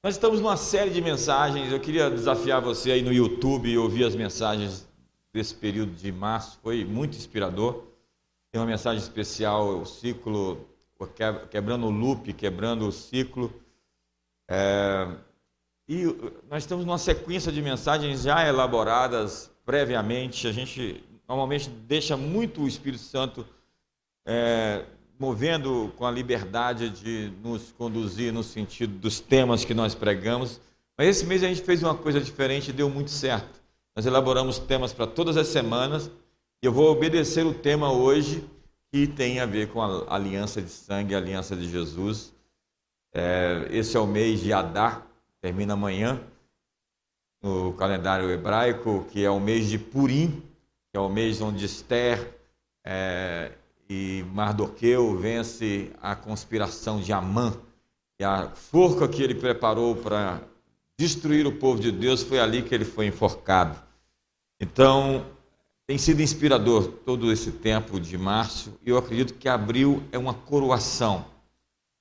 Nós estamos numa série de mensagens. Eu queria desafiar você aí no YouTube e ouvir as mensagens desse período de março. Foi muito inspirador. Tem uma mensagem especial, o ciclo, quebrando o loop, quebrando o ciclo. É, e nós estamos numa sequência de mensagens já elaboradas previamente. A gente normalmente deixa muito o Espírito Santo é, movendo com a liberdade de nos conduzir no sentido dos temas que nós pregamos. Mas esse mês a gente fez uma coisa diferente e deu muito certo. Nós elaboramos temas para todas as semanas e eu vou obedecer o tema hoje que tem a ver com a aliança de sangue, a aliança de Jesus. É, esse é o mês de Adar, termina amanhã no calendário hebraico, que é o mês de Purim, que é o mês onde Esther é, e Mardoqueu vence a conspiração de Amã. E a forca que ele preparou para destruir o povo de Deus foi ali que ele foi enforcado. Então, tem sido inspirador todo esse tempo de março e eu acredito que abril é uma coroação.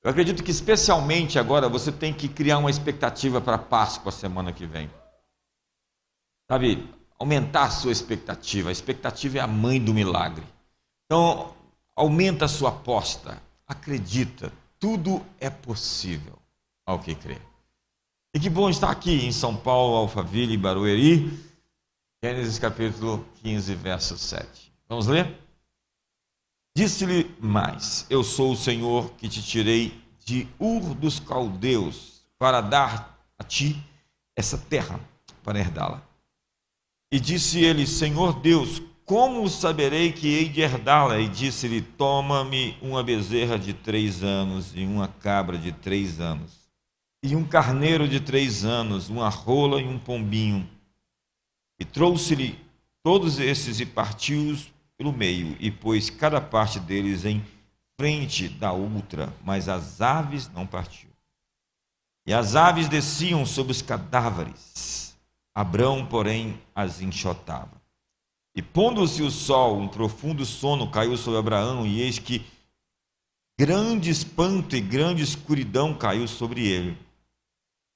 Eu acredito que especialmente agora você tem que criar uma expectativa para Páscoa semana que vem. Sabe, aumentar a sua expectativa. A expectativa é a mãe do milagre. Então, Aumenta a sua aposta. Acredita. Tudo é possível ao que crê. E que bom estar aqui em São Paulo, Alphaville e Barueri. Gênesis capítulo 15, verso 7. Vamos ler? Disse-lhe mais: Eu sou o Senhor que te tirei de Ur dos Caldeus para dar a ti essa terra para herdá-la. E disse ele: Senhor Deus, como saberei que hei de herdá-la? E disse-lhe: Toma-me uma bezerra de três anos e uma cabra de três anos, e um carneiro de três anos, uma rola e um pombinho. E trouxe-lhe todos esses e partiu-os pelo meio, e pôs cada parte deles em frente da outra, mas as aves não partiu. E as aves desciam sobre os cadáveres, Abrão, porém, as enxotava. E pondo-se o sol, um profundo sono caiu sobre Abraão, e eis que grande espanto e grande escuridão caiu sobre ele.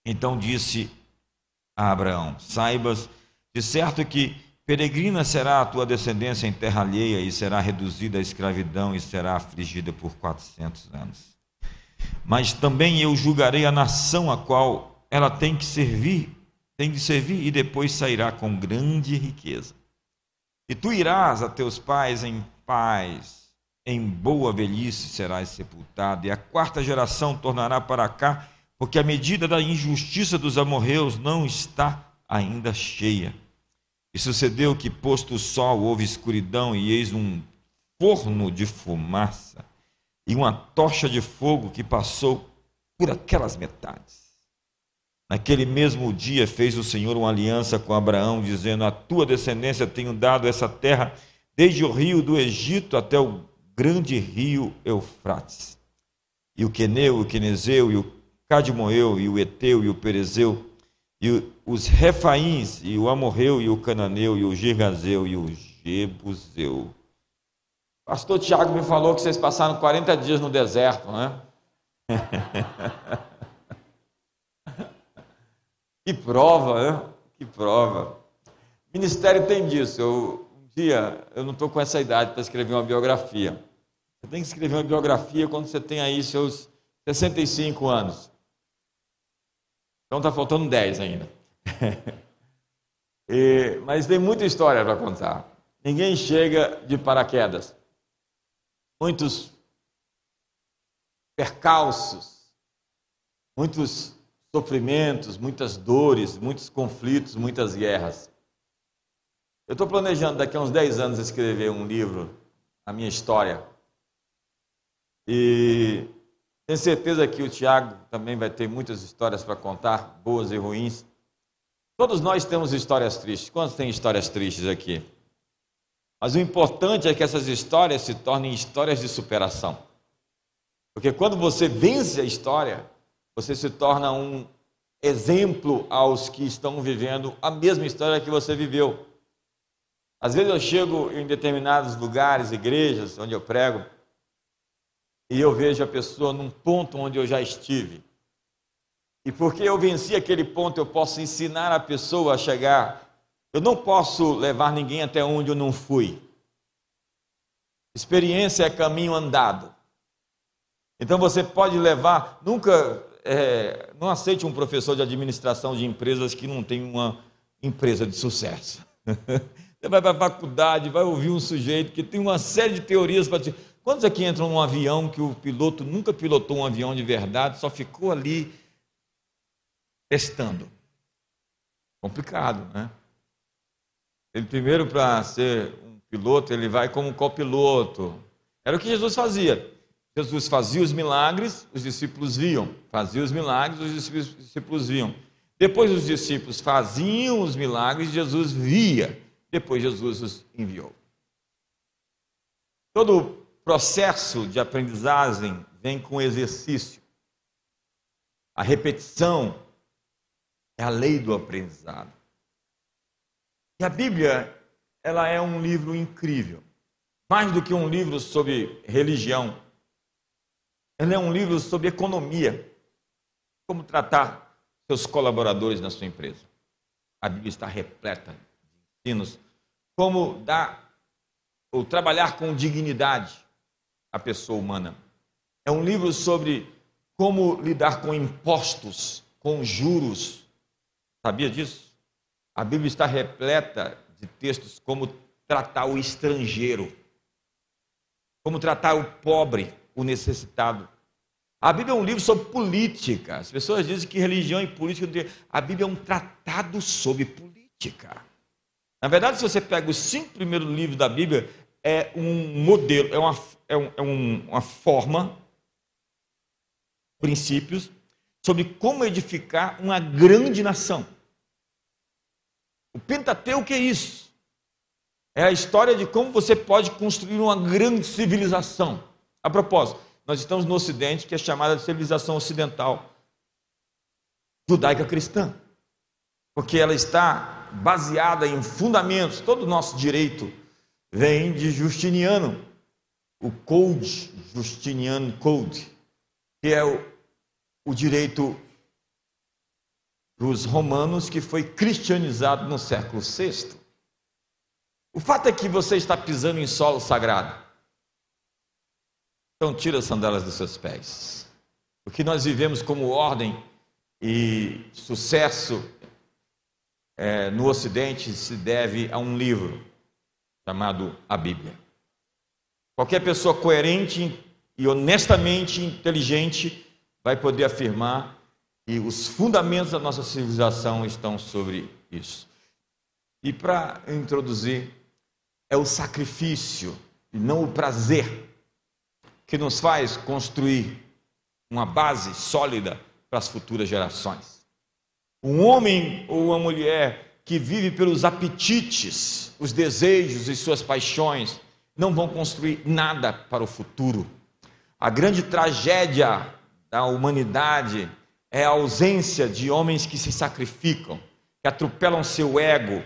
Então disse a Abraão: Saibas de certo que peregrina será a tua descendência em terra alheia, e será reduzida à escravidão, e será afligida por quatrocentos anos. Mas também eu julgarei a nação a qual ela tem que servir, tem de servir, e depois sairá com grande riqueza. E tu irás a teus pais em paz, em boa velhice serás sepultado, e a quarta geração tornará para cá, porque a medida da injustiça dos amorreus não está ainda cheia. E sucedeu que, posto o sol, houve escuridão, e eis um forno de fumaça e uma tocha de fogo que passou por aquelas metades. Naquele mesmo dia fez o Senhor uma aliança com Abraão, dizendo: A tua descendência tenho dado essa terra, desde o rio do Egito até o grande rio Eufrates. E o Queneu, o Quenezeu, e o Cadmoeu, e o Eteu, e o Perezeu, e os Refaíns, e o Amorreu, e o Cananeu, e o Girgazeu, e o Jebuseu. Pastor Tiago me falou que vocês passaram 40 dias no deserto, né? Que prova, né? Que prova. Ministério tem disso. Eu, um dia, eu não estou com essa idade para escrever uma biografia. Você tem que escrever uma biografia quando você tem aí seus 65 anos. Então está faltando 10 ainda. e, mas tem muita história para contar. Ninguém chega de paraquedas. Muitos percalços, muitos sofrimentos, muitas dores, muitos conflitos, muitas guerras. Eu estou planejando daqui a uns 10 anos escrever um livro, a minha história. E tenho certeza que o Tiago também vai ter muitas histórias para contar, boas e ruins. Todos nós temos histórias tristes. Quantos têm histórias tristes aqui? Mas o importante é que essas histórias se tornem histórias de superação. Porque quando você vence a história, você se torna um exemplo aos que estão vivendo a mesma história que você viveu. Às vezes eu chego em determinados lugares, igrejas, onde eu prego, e eu vejo a pessoa num ponto onde eu já estive. E porque eu venci aquele ponto, eu posso ensinar a pessoa a chegar. Eu não posso levar ninguém até onde eu não fui. Experiência é caminho andado. Então você pode levar, nunca, é, não aceite um professor de administração de empresas que não tem uma empresa de sucesso. Você vai para a faculdade, vai ouvir um sujeito que tem uma série de teorias para te. Quantos aqui entram num avião que o piloto nunca pilotou um avião de verdade, só ficou ali testando? Complicado, né? Ele primeiro para ser um piloto, ele vai como copiloto. Era o que Jesus fazia. Jesus fazia os milagres, os discípulos viam. Fazia os milagres, os discípulos viam. Depois os discípulos faziam os milagres, Jesus via. Depois Jesus os enviou. Todo processo de aprendizagem vem com exercício. A repetição é a lei do aprendizado. E a Bíblia, ela é um livro incrível. Mais do que um livro sobre religião, ela é um livro sobre economia. Como tratar seus colaboradores na sua empresa. A Bíblia está repleta de ensinos. Como dar ou trabalhar com dignidade a pessoa humana. É um livro sobre como lidar com impostos, com juros. Sabia disso? A Bíblia está repleta de textos como tratar o estrangeiro, como tratar o pobre, o necessitado. A Bíblia é um livro sobre política. As pessoas dizem que religião e política. A Bíblia é um tratado sobre política. Na verdade, se você pega os cinco primeiros livros da Bíblia, é um modelo, é uma, é, um, é um, uma forma, princípios, sobre como edificar uma grande nação. O Pentateuco é isso. É a história de como você pode construir uma grande civilização. A propósito, nós estamos no Ocidente, que é chamada de civilização ocidental, judaica cristã, porque ela está baseada em fundamentos. Todo o nosso direito vem de Justiniano, o Code, Justiniano Code, que é o, o direito dos romanos que foi cristianizado no século VI. O fato é que você está pisando em solo sagrado. Então tira as sandálias dos seus pés. O que nós vivemos como ordem e sucesso é, no Ocidente se deve a um livro chamado a Bíblia. Qualquer pessoa coerente e honestamente inteligente vai poder afirmar que os fundamentos da nossa civilização estão sobre isso. E para introduzir, é o sacrifício e não o prazer que nos faz construir uma base sólida para as futuras gerações. Um homem ou uma mulher que vive pelos apetites, os desejos e suas paixões, não vão construir nada para o futuro. A grande tragédia da humanidade é a ausência de homens que se sacrificam, que atropelam seu ego,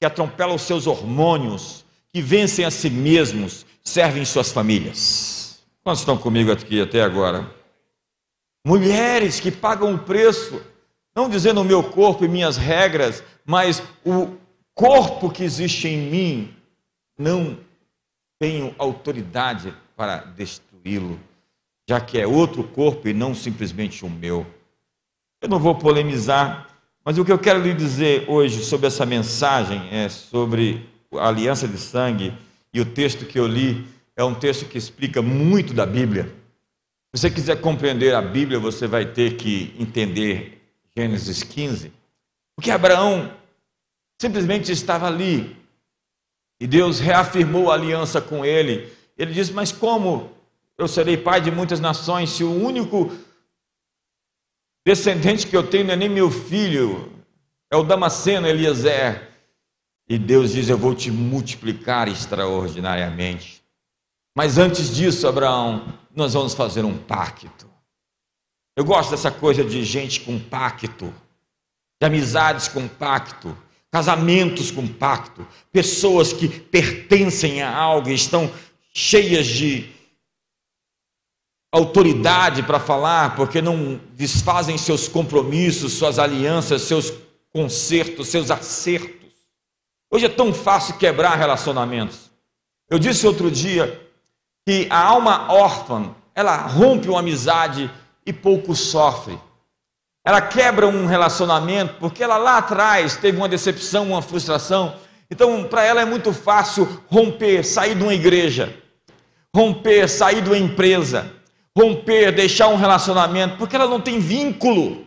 que atropelam seus hormônios, que vencem a si mesmos, servem suas famílias. Quantos estão comigo aqui até agora? Mulheres que pagam o preço, não dizendo o meu corpo e minhas regras, mas o corpo que existe em mim, não tenho autoridade para destruí-lo, já que é outro corpo e não simplesmente o meu. Eu não vou polemizar, mas o que eu quero lhe dizer hoje sobre essa mensagem é sobre a aliança de sangue e o texto que eu li é um texto que explica muito da Bíblia. Se você quiser compreender a Bíblia, você vai ter que entender Gênesis 15. Porque Abraão simplesmente estava ali e Deus reafirmou a aliança com ele. Ele disse: Mas como eu serei pai de muitas nações se o único descendente que eu tenho não é nem meu filho, é o Damasceno Eliezer? E Deus diz: Eu vou te multiplicar extraordinariamente. Mas antes disso, Abraão, nós vamos fazer um pacto. Eu gosto dessa coisa de gente com pacto de amizades com pacto, casamentos com pacto, pessoas que pertencem a algo e estão cheias de autoridade para falar, porque não desfazem seus compromissos, suas alianças, seus consertos, seus acertos. Hoje é tão fácil quebrar relacionamentos. Eu disse outro dia que a alma órfã, ela rompe uma amizade e pouco sofre. Ela quebra um relacionamento porque ela lá atrás teve uma decepção, uma frustração. Então, para ela é muito fácil romper, sair de uma igreja, romper, sair de uma empresa, romper, deixar um relacionamento, porque ela não tem vínculo,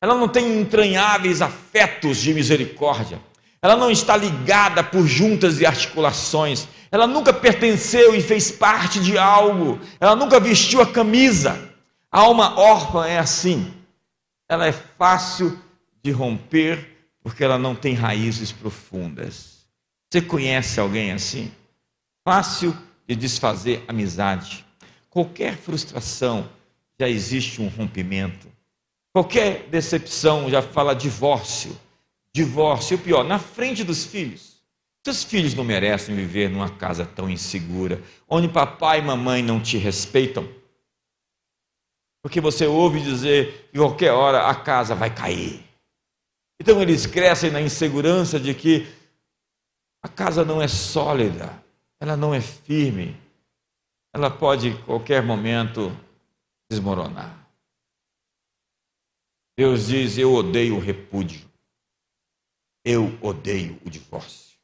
ela não tem entranháveis afetos de misericórdia, ela não está ligada por juntas e articulações, ela nunca pertenceu e fez parte de algo, ela nunca vestiu a camisa. A alma órfã é assim, ela é fácil de romper porque ela não tem raízes profundas. Você conhece alguém assim? Fácil de desfazer amizade. Qualquer frustração já existe um rompimento. Qualquer decepção já fala divórcio. Divórcio, e o pior, na frente dos filhos. Seus filhos não merecem viver numa casa tão insegura, onde papai e mamãe não te respeitam. Porque você ouve dizer que qualquer hora a casa vai cair. Então eles crescem na insegurança de que a casa não é sólida, ela não é firme, ela pode em qualquer momento desmoronar. Deus diz: Eu odeio o repúdio, eu odeio o divórcio.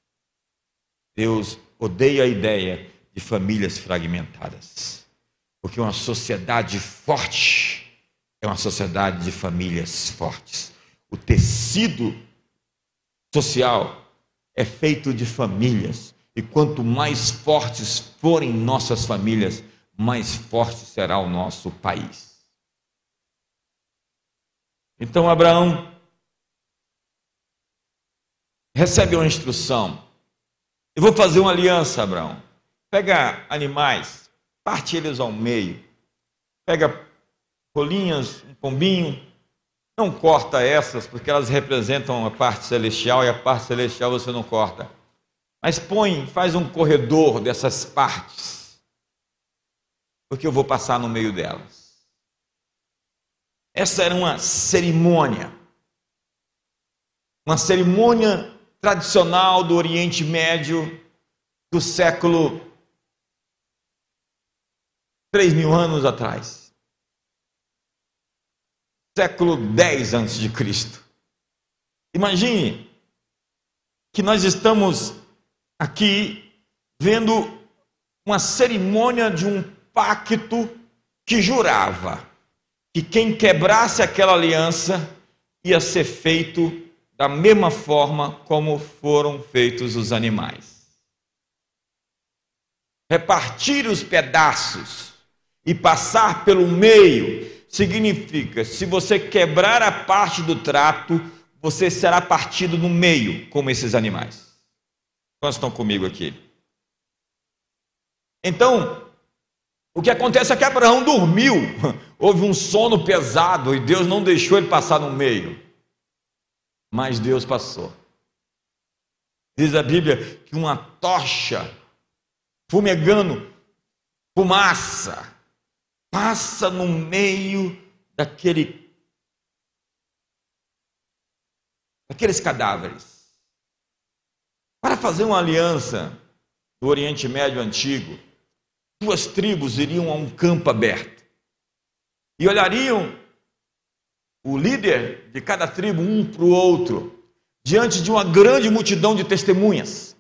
Deus odeia a ideia de famílias fragmentadas, porque uma sociedade forte é uma sociedade de famílias fortes. O tecido social é feito de famílias e quanto mais fortes forem nossas famílias, mais forte será o nosso país. Então Abraão recebe uma instrução. Eu vou fazer uma aliança, Abraão. Pega animais, parte eles ao meio. Pega rolinhas, um pombinho. Não corta essas, porque elas representam a parte celestial e a parte celestial você não corta. Mas põe, faz um corredor dessas partes, porque eu vou passar no meio delas. Essa era uma cerimônia, uma cerimônia tradicional do Oriente Médio do século 3 mil anos atrás. Século 10 antes de Cristo. Imagine que nós estamos aqui vendo uma cerimônia de um pacto que jurava que quem quebrasse aquela aliança ia ser feito da mesma forma como foram feitos os animais. Repartir os pedaços e passar pelo meio significa: se você quebrar a parte do trato, você será partido no meio, como esses animais. Quantos estão comigo aqui? Então, o que acontece é que Abraão dormiu, houve um sono pesado e Deus não deixou ele passar no meio. Mas Deus passou. Diz a Bíblia que uma tocha fumegando, fumaça, passa no meio daquele daqueles cadáveres. Para fazer uma aliança do Oriente Médio antigo, duas tribos iriam a um campo aberto e olhariam o líder de cada tribo um para o outro, diante de uma grande multidão de testemunhas.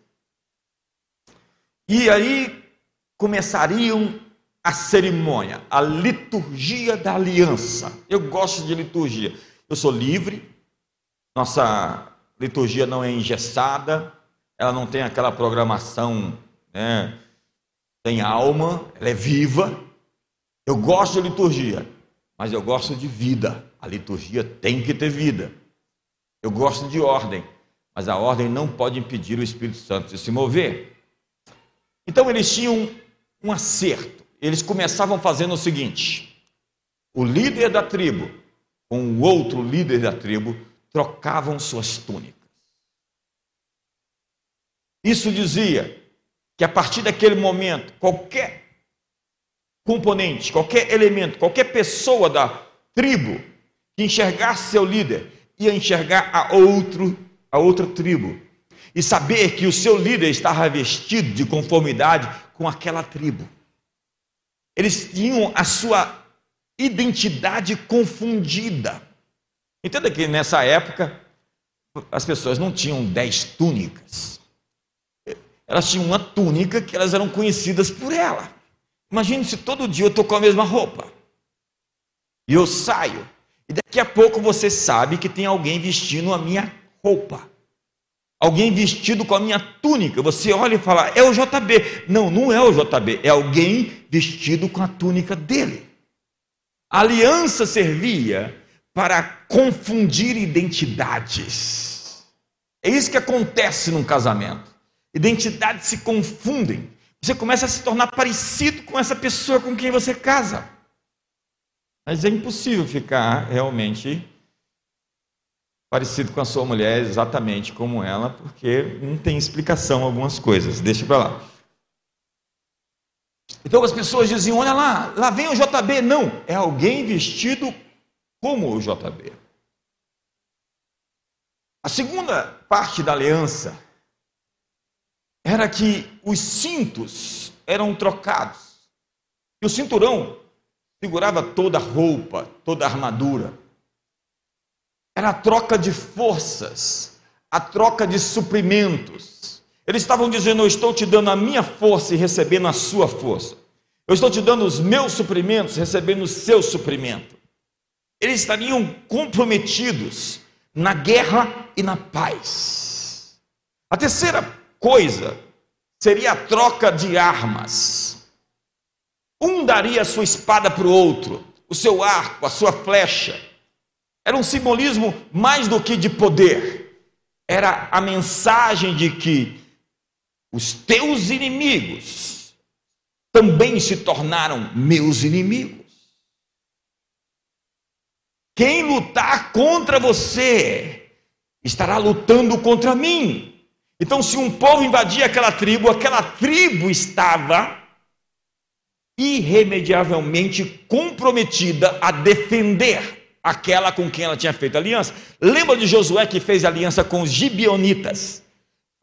E aí começariam a cerimônia, a liturgia da aliança. Eu gosto de liturgia. Eu sou livre, nossa liturgia não é engessada, ela não tem aquela programação, né? Tem alma, ela é viva. Eu gosto de liturgia, mas eu gosto de vida. A liturgia tem que ter vida. Eu gosto de ordem, mas a ordem não pode impedir o Espírito Santo de se mover. Então eles tinham um acerto. Eles começavam fazendo o seguinte: o líder da tribo com o outro líder da tribo trocavam suas túnicas. Isso dizia que a partir daquele momento, qualquer componente, qualquer elemento, qualquer pessoa da tribo que enxergasse seu líder, ia enxergar a outro, a outra tribo e saber que o seu líder estava vestido de conformidade com aquela tribo. Eles tinham a sua identidade confundida. Entenda que nessa época as pessoas não tinham dez túnicas. Elas tinham uma túnica que elas eram conhecidas por ela. Imagine se todo dia eu estou com a mesma roupa. E eu saio. E daqui a pouco você sabe que tem alguém vestindo a minha roupa. Alguém vestido com a minha túnica. Você olha e fala, é o JB. Não, não é o JB. É alguém vestido com a túnica dele. A aliança servia para confundir identidades. É isso que acontece num casamento. Identidades se confundem. Você começa a se tornar parecido com essa pessoa com quem você casa. Mas é impossível ficar realmente parecido com a sua mulher, exatamente como ela, porque não tem explicação algumas coisas. Deixa para lá. Então as pessoas diziam: olha lá, lá vem o JB. Não, é alguém vestido como o JB. A segunda parte da aliança era que os cintos eram trocados. E o cinturão segurava toda a roupa, toda a armadura. Era a troca de forças, a troca de suprimentos. Eles estavam dizendo: Eu estou te dando a minha força e recebendo a sua força. Eu estou te dando os meus suprimentos, recebendo o seu suprimento. Eles estariam comprometidos na guerra e na paz. A terceira coisa seria a troca de armas. Um daria a sua espada para o outro, o seu arco, a sua flecha. Era um simbolismo mais do que de poder. Era a mensagem de que os teus inimigos também se tornaram meus inimigos. Quem lutar contra você estará lutando contra mim. Então, se um povo invadia aquela tribo, aquela tribo estava irremediavelmente comprometida a defender aquela com quem ela tinha feito aliança. Lembra de Josué que fez aliança com os gibionitas?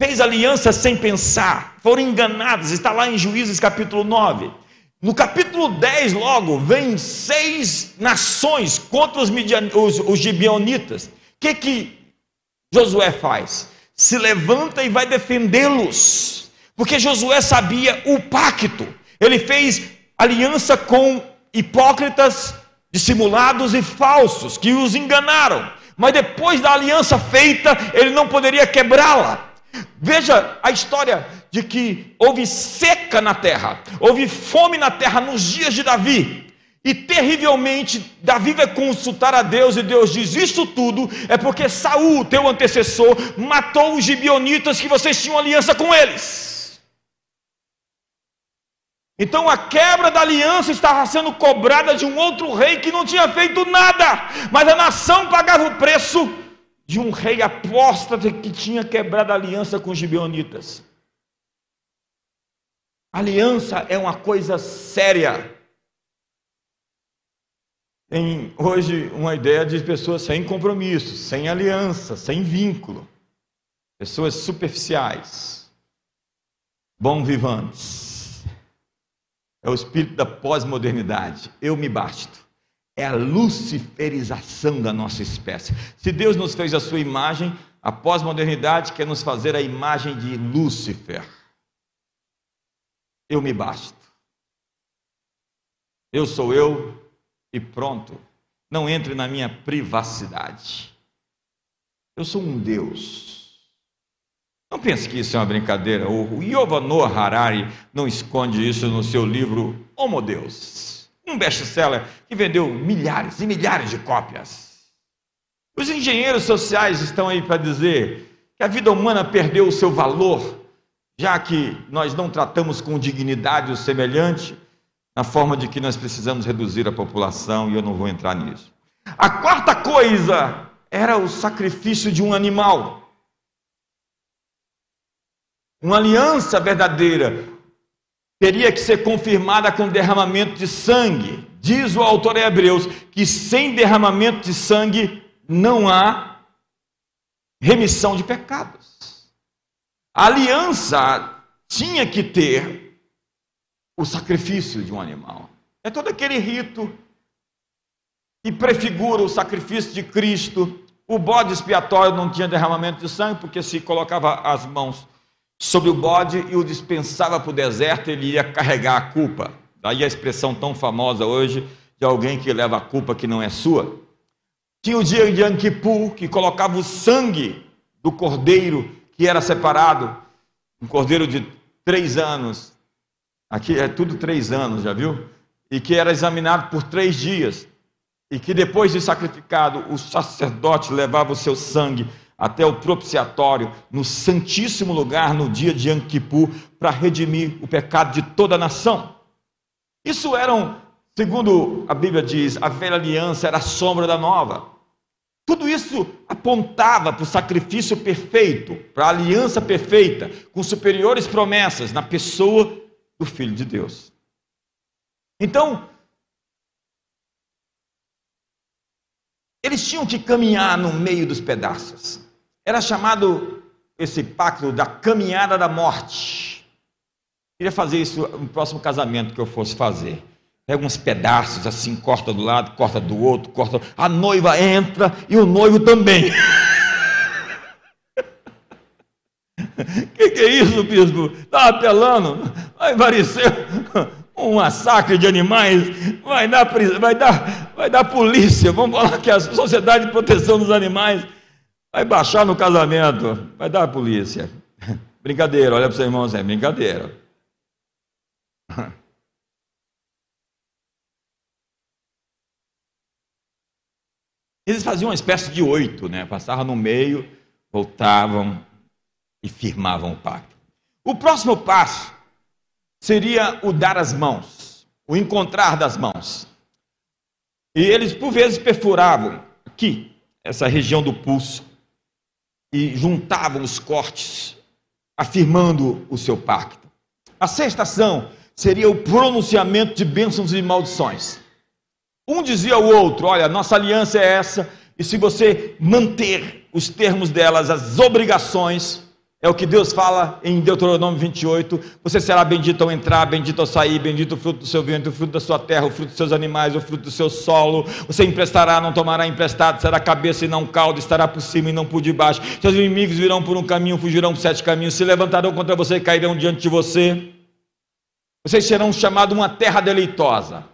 Fez aliança sem pensar, foram enganados, está lá em Juízes capítulo 9. No capítulo 10, logo, vem seis nações contra os, Midian, os, os. O que, que Josué faz? Se levanta e vai defendê-los. Porque Josué sabia o pacto. Ele fez aliança com hipócritas, dissimulados e falsos, que os enganaram. Mas depois da aliança feita, ele não poderia quebrá-la. Veja a história de que houve seca na terra, houve fome na terra nos dias de Davi. E terrivelmente Davi vai consultar a Deus e Deus diz: Isso tudo é porque Saul, teu antecessor, matou os gibionitas que vocês tinham aliança com eles. Então a quebra da aliança estava sendo cobrada de um outro rei que não tinha feito nada, mas a nação pagava o preço de um rei apóstata que tinha quebrado a aliança com os gibeonitas. Aliança é uma coisa séria. Tem hoje uma ideia de pessoas sem compromisso, sem aliança, sem vínculo, pessoas superficiais, bom vivantes. É o espírito da pós-modernidade. Eu me basto. É a luciferização da nossa espécie. Se Deus nos fez a sua imagem, a pós-modernidade quer nos fazer a imagem de Lúcifer. Eu me basto. Eu sou eu e pronto. Não entre na minha privacidade. Eu sou um Deus. Não pense que isso é uma brincadeira. O Yuval Harari não esconde isso no seu livro Homo Deus, um best-seller que vendeu milhares e milhares de cópias. Os engenheiros sociais estão aí para dizer que a vida humana perdeu o seu valor, já que nós não tratamos com dignidade o semelhante, na forma de que nós precisamos reduzir a população, e eu não vou entrar nisso. A quarta coisa era o sacrifício de um animal. Uma aliança verdadeira teria que ser confirmada com derramamento de sangue. Diz o autor de Hebreus que sem derramamento de sangue não há remissão de pecados. A aliança tinha que ter o sacrifício de um animal. É todo aquele rito que prefigura o sacrifício de Cristo. O bode expiatório não tinha derramamento de sangue, porque se colocava as mãos sobre o bode e o dispensava para o deserto, ele ia carregar a culpa. Daí a expressão tão famosa hoje de alguém que leva a culpa que não é sua. Tinha o dia de Yom que colocava o sangue do cordeiro que era separado, um cordeiro de três anos, aqui é tudo três anos, já viu? E que era examinado por três dias, e que depois de sacrificado, o sacerdote levava o seu sangue até o propiciatório, no santíssimo lugar, no dia de Kippur, para redimir o pecado de toda a nação. Isso eram, segundo a Bíblia diz, a velha aliança era a sombra da nova. Tudo isso apontava para o sacrifício perfeito, para a aliança perfeita, com superiores promessas na pessoa do Filho de Deus. Então, eles tinham que caminhar no meio dos pedaços. Era chamado esse pacto da caminhada da morte. Queria fazer isso no próximo casamento que eu fosse fazer pega uns pedaços assim, corta do lado, corta do outro, corta. A noiva entra e o noivo também. que que é isso, bispo? Está apelando? Vai parecer um massacre de animais, vai dar, vai dar, vai dar polícia. Vamos falar que a Sociedade de Proteção dos Animais vai baixar no casamento, vai dar polícia. Brincadeira, olha para o seu irmão, é brincadeira. Eles faziam uma espécie de oito, né? Passavam no meio, voltavam e firmavam o pacto. O próximo passo seria o dar as mãos, o encontrar das mãos. E eles, por vezes, perfuravam aqui, essa região do pulso, e juntavam os cortes, afirmando o seu pacto. A sexta ação seria o pronunciamento de bênçãos e maldições. Um dizia ao outro: Olha, nossa aliança é essa, e se você manter os termos delas, as obrigações, é o que Deus fala em Deuteronômio 28: você será bendito ao entrar, bendito ao sair, bendito o fruto do seu ventre, o fruto da sua terra, o fruto dos seus animais, o fruto do seu solo. Você emprestará, não tomará emprestado, será cabeça e não cauda, estará por cima e não por debaixo. Seus inimigos virão por um caminho, fugirão por sete caminhos, se levantarão contra você e cairão diante de você. Vocês serão chamados uma terra deleitosa.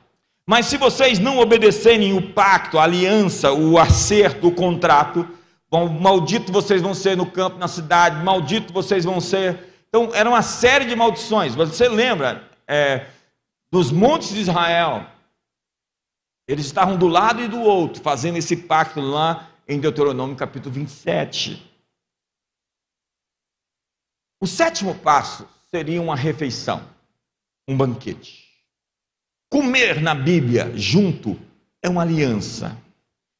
Mas se vocês não obedecerem o pacto, a aliança, o acerto, o contrato, bom, maldito vocês vão ser no campo, na cidade, maldito vocês vão ser. Então, era uma série de maldições. Você lembra é, dos montes de Israel? Eles estavam do lado e do outro, fazendo esse pacto lá em Deuteronômio capítulo 27. O sétimo passo seria uma refeição, um banquete. Comer na Bíblia junto é uma aliança.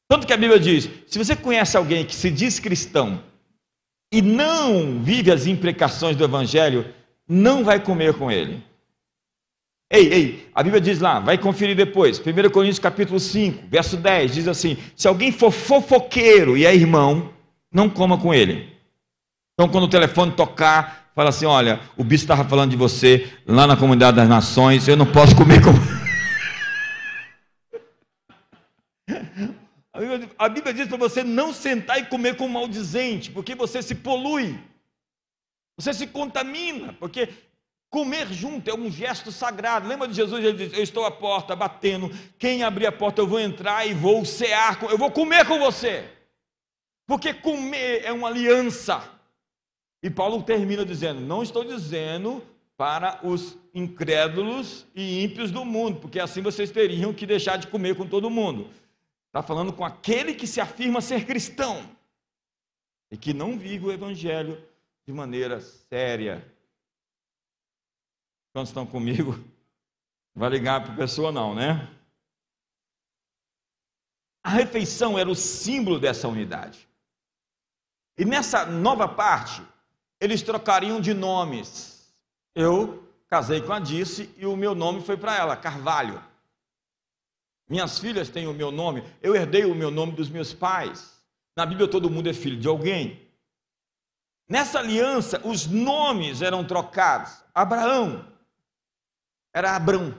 Tanto que a Bíblia diz: se você conhece alguém que se diz cristão e não vive as imprecações do Evangelho, não vai comer com ele. Ei, ei, a Bíblia diz lá, vai conferir depois, 1 Coríntios capítulo 5, verso 10, diz assim: se alguém for fofoqueiro e é irmão, não coma com ele. Então, quando o telefone tocar, fala assim: olha, o bispo estava falando de você lá na comunidade das nações, eu não posso comer com A Bíblia diz para você não sentar e comer com maldizente, porque você se polui, você se contamina, porque comer junto é um gesto sagrado. Lembra de Jesus? Ele diz: Eu estou à porta batendo, quem abrir a porta eu vou entrar e vou cear, eu vou comer com você, porque comer é uma aliança. E Paulo termina dizendo: Não estou dizendo para os incrédulos e ímpios do mundo, porque assim vocês teriam que deixar de comer com todo mundo. Está falando com aquele que se afirma ser cristão e que não vive o evangelho de maneira séria. Quantos estão comigo? Não vai ligar para a pessoa, não, né? A refeição era o símbolo dessa unidade. E nessa nova parte, eles trocariam de nomes. Eu casei com a Dice e o meu nome foi para ela, Carvalho. Minhas filhas têm o meu nome, eu herdei o meu nome dos meus pais. Na Bíblia todo mundo é filho de alguém. Nessa aliança, os nomes eram trocados. Abraão era Abrão.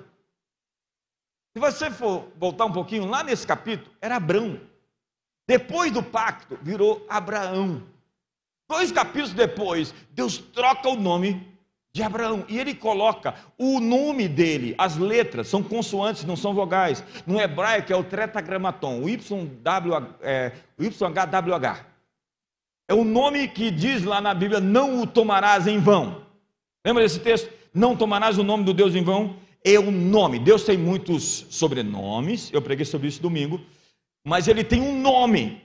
Se você for voltar um pouquinho lá nesse capítulo, era Abrão. Depois do pacto, virou Abraão. Dois capítulos depois, Deus troca o nome de Abraão. E ele coloca o nome dele, as letras, são consoantes, não são vogais. No hebraico é o tetragramaton, o YW, é, YHWH. É o nome que diz lá na Bíblia: não o tomarás em vão. Lembra desse texto? Não tomarás o nome do Deus em vão. É o nome. Deus tem muitos sobrenomes, eu preguei sobre isso domingo, mas ele tem um nome.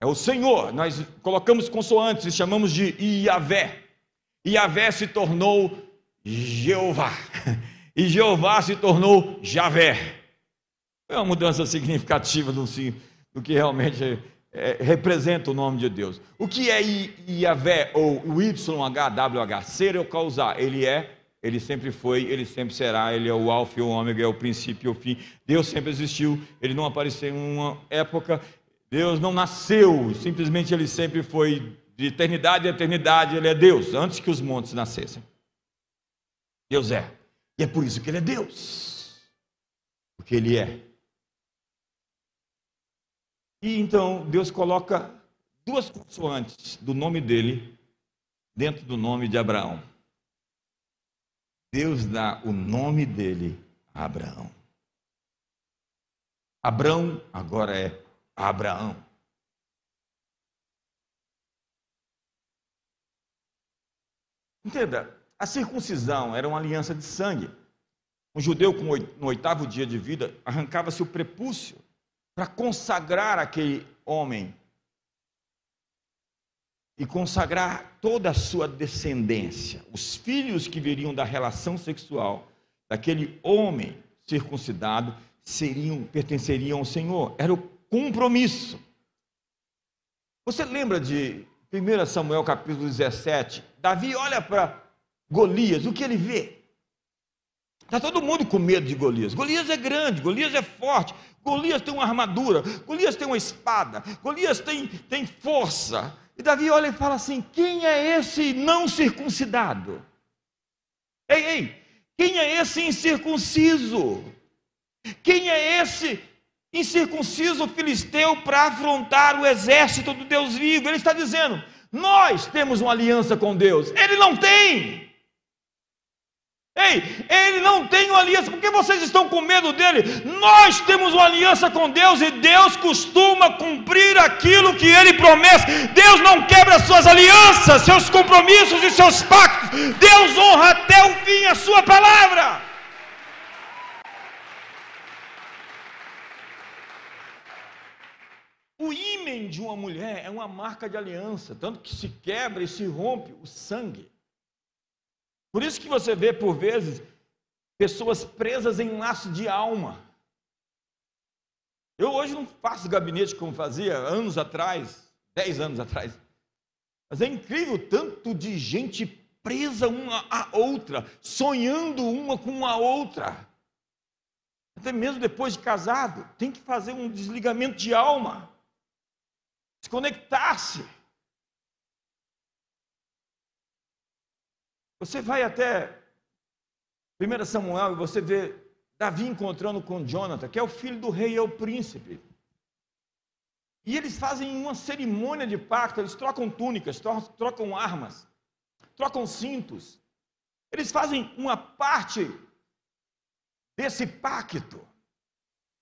É o Senhor. Nós colocamos consoantes e chamamos de Iavé. Yahvé se tornou Jeová. E Jeová se tornou Javé. É uma mudança significativa do, do que realmente é, representa o nome de Deus. O que é Yahvé ou o YHWH? Ser ou causar? Ele é, ele sempre foi, ele sempre será, ele é o alfa e o ômega, é o princípio e o fim. Deus sempre existiu, ele não apareceu em uma época, Deus não nasceu, simplesmente ele sempre foi de eternidade a eternidade, Ele é Deus, antes que os montes nascessem. Deus é. E é por isso que Ele é Deus. Porque Ele é. E então Deus coloca duas consoantes do nome dele dentro do nome de Abraão. Deus dá o nome dele a Abraão. Abraão agora é Abraão. Entenda, a circuncisão era uma aliança de sangue. Um judeu com no oitavo dia de vida arrancava-se o prepúcio para consagrar aquele homem e consagrar toda a sua descendência. Os filhos que viriam da relação sexual daquele homem circuncidado seriam pertenceriam ao Senhor. Era o compromisso. Você lembra de 1 Samuel capítulo 17, Davi olha para Golias, o que ele vê? Está todo mundo com medo de Golias. Golias é grande, Golias é forte, Golias tem uma armadura, Golias tem uma espada, Golias tem, tem força. E Davi olha e fala assim: quem é esse não circuncidado? Ei, ei, quem é esse incircunciso? Quem é esse incircunciso filisteu para afrontar o exército do Deus vivo. Ele está dizendo: nós temos uma aliança com Deus. Ele não tem. Ei, ele não tem uma aliança, porque vocês estão com medo dele? Nós temos uma aliança com Deus e Deus costuma cumprir aquilo que ele promete. Deus não quebra suas alianças, seus compromissos e seus pactos. Deus honra até o fim a sua palavra. De uma mulher é uma marca de aliança, tanto que se quebra e se rompe o sangue. Por isso que você vê, por vezes, pessoas presas em laço de alma. Eu hoje não faço gabinete como fazia anos atrás, dez anos atrás. Mas é incrível tanto de gente presa uma à outra, sonhando uma com a outra. Até mesmo depois de casado, tem que fazer um desligamento de alma desconectar-se. Você vai até 1 Samuel e você vê Davi encontrando com Jonathan, que é o filho do rei, é o príncipe. E eles fazem uma cerimônia de pacto, eles trocam túnicas, trocam armas, trocam cintos. Eles fazem uma parte desse pacto.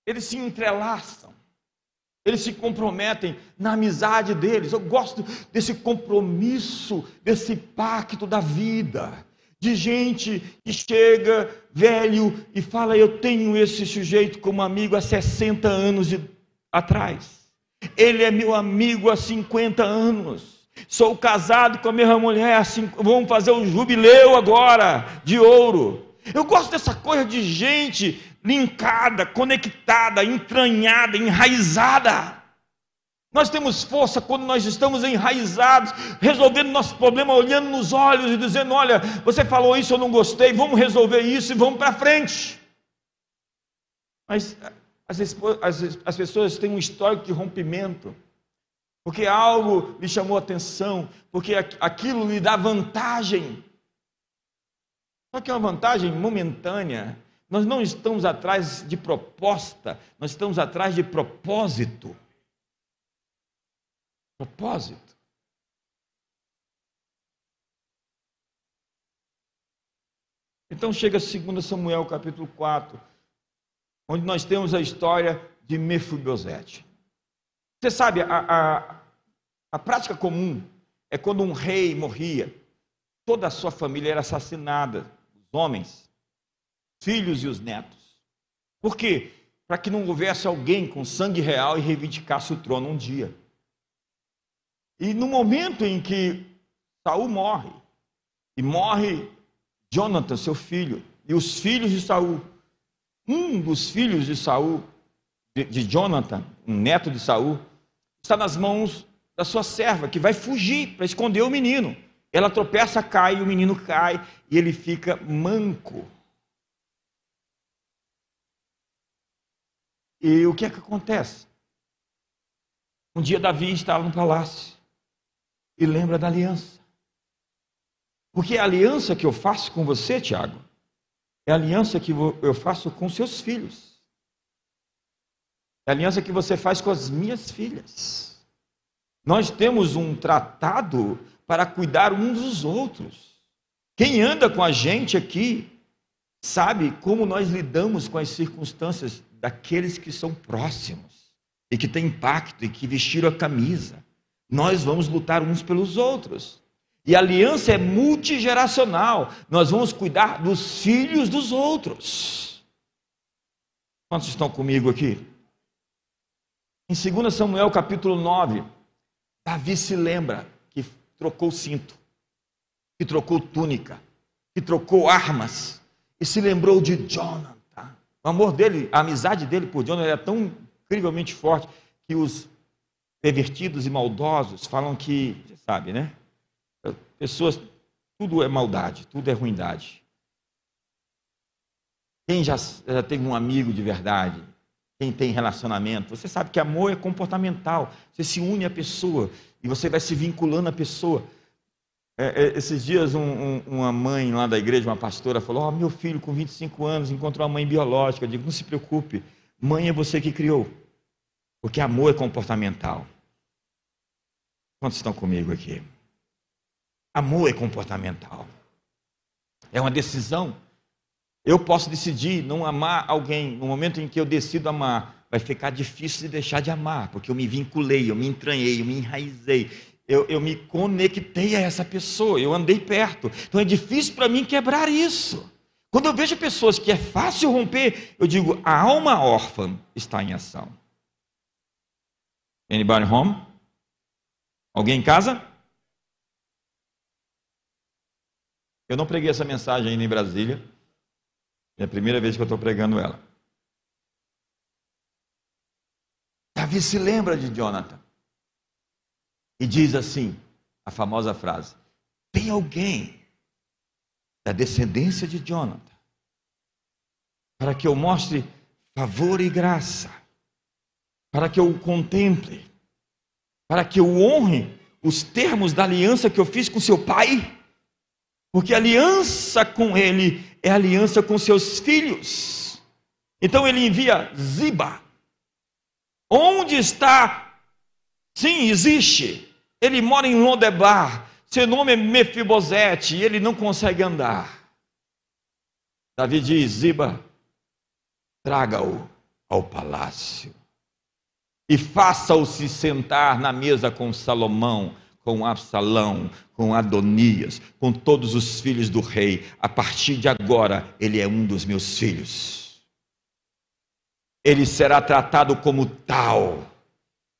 Eles se entrelaçam. Eles se comprometem na amizade deles. Eu gosto desse compromisso, desse pacto da vida. De gente que chega velho e fala: Eu tenho esse sujeito como amigo há 60 anos de, atrás. Ele é meu amigo há 50 anos. Sou casado com a minha mulher, assim, vamos fazer o jubileu agora de ouro. Eu gosto dessa coisa de gente linkada, conectada, entranhada, enraizada. Nós temos força quando nós estamos enraizados, resolvendo nosso problema, olhando nos olhos e dizendo: Olha, você falou isso, eu não gostei, vamos resolver isso e vamos para frente. Mas as, as, as pessoas têm um histórico de rompimento, porque algo lhe chamou atenção, porque aquilo lhe dá vantagem. Só que é uma vantagem momentânea. Nós não estamos atrás de proposta, nós estamos atrás de propósito propósito. Então chega 2 Samuel capítulo 4, onde nós temos a história de Mefibosete. Você sabe, a, a, a prática comum é quando um rei morria, toda a sua família era assassinada, os homens, filhos e os netos. Por quê? Para que não houvesse alguém com sangue real e reivindicasse o trono um dia. E no momento em que Saul morre, e morre Jonathan, seu filho, e os filhos de Saul, um dos filhos de Saul, de, de Jonathan, um neto de Saul, está nas mãos da sua serva, que vai fugir para esconder o menino. Ela tropeça, cai, o menino cai e ele fica manco. E o que é que acontece? Um dia Davi estava no palácio e lembra da aliança. Porque a aliança que eu faço com você, Tiago, é a aliança que eu faço com seus filhos. É a aliança que você faz com as minhas filhas. Nós temos um tratado para cuidar uns dos outros. Quem anda com a gente aqui sabe como nós lidamos com as circunstâncias daqueles que são próximos e que têm impacto e que vestiram a camisa nós vamos lutar uns pelos outros. E a aliança é multigeracional. Nós vamos cuidar dos filhos dos outros. Quantos estão comigo aqui? Em 2 Samuel capítulo 9, Davi se lembra que trocou cinto, que trocou túnica, que trocou armas, e se lembrou de Jonathan. O amor dele, a amizade dele por Jonathan era tão incrivelmente forte que os pervertidos e maldosos falam que, você sabe, né? Pessoas, tudo é maldade, tudo é ruindade. Quem já, já tem um amigo de verdade, quem tem relacionamento, você sabe que amor é comportamental. Você se une à pessoa e você vai se vinculando à pessoa. É, é, esses dias, um, um, uma mãe lá da igreja, uma pastora, falou: oh, meu filho com 25 anos encontrou uma mãe biológica. Eu digo: não se preocupe, mãe é você que criou. Porque amor é comportamental. Quantos estão comigo aqui? Amor é comportamental. É uma decisão. Eu posso decidir não amar alguém. No momento em que eu decido amar, vai ficar difícil de deixar de amar, porque eu me vinculei, eu me entranhei, eu me enraizei. Eu, eu me conectei a essa pessoa, eu andei perto. Então é difícil para mim quebrar isso. Quando eu vejo pessoas que é fácil romper, eu digo: a alma órfã está em ação. Anybody home? Alguém em casa? Eu não preguei essa mensagem ainda em Brasília. É a primeira vez que eu estou pregando ela. Davi se lembra de Jonathan. E diz assim, a famosa frase: Tem alguém da descendência de Jonathan para que eu mostre favor e graça para que eu o contemple, para que eu honre os termos da aliança que eu fiz com seu pai, porque aliança com ele é aliança com seus filhos. Então ele envia Ziba. Onde está? Sim, existe. Ele mora em Londebar. Seu nome é Mefibosete e ele não consegue andar. Davi diz: Ziba, traga-o ao palácio e faça-o se sentar na mesa com Salomão, com Absalão, com Adonias, com todos os filhos do rei. A partir de agora, ele é um dos meus filhos. Ele será tratado como tal.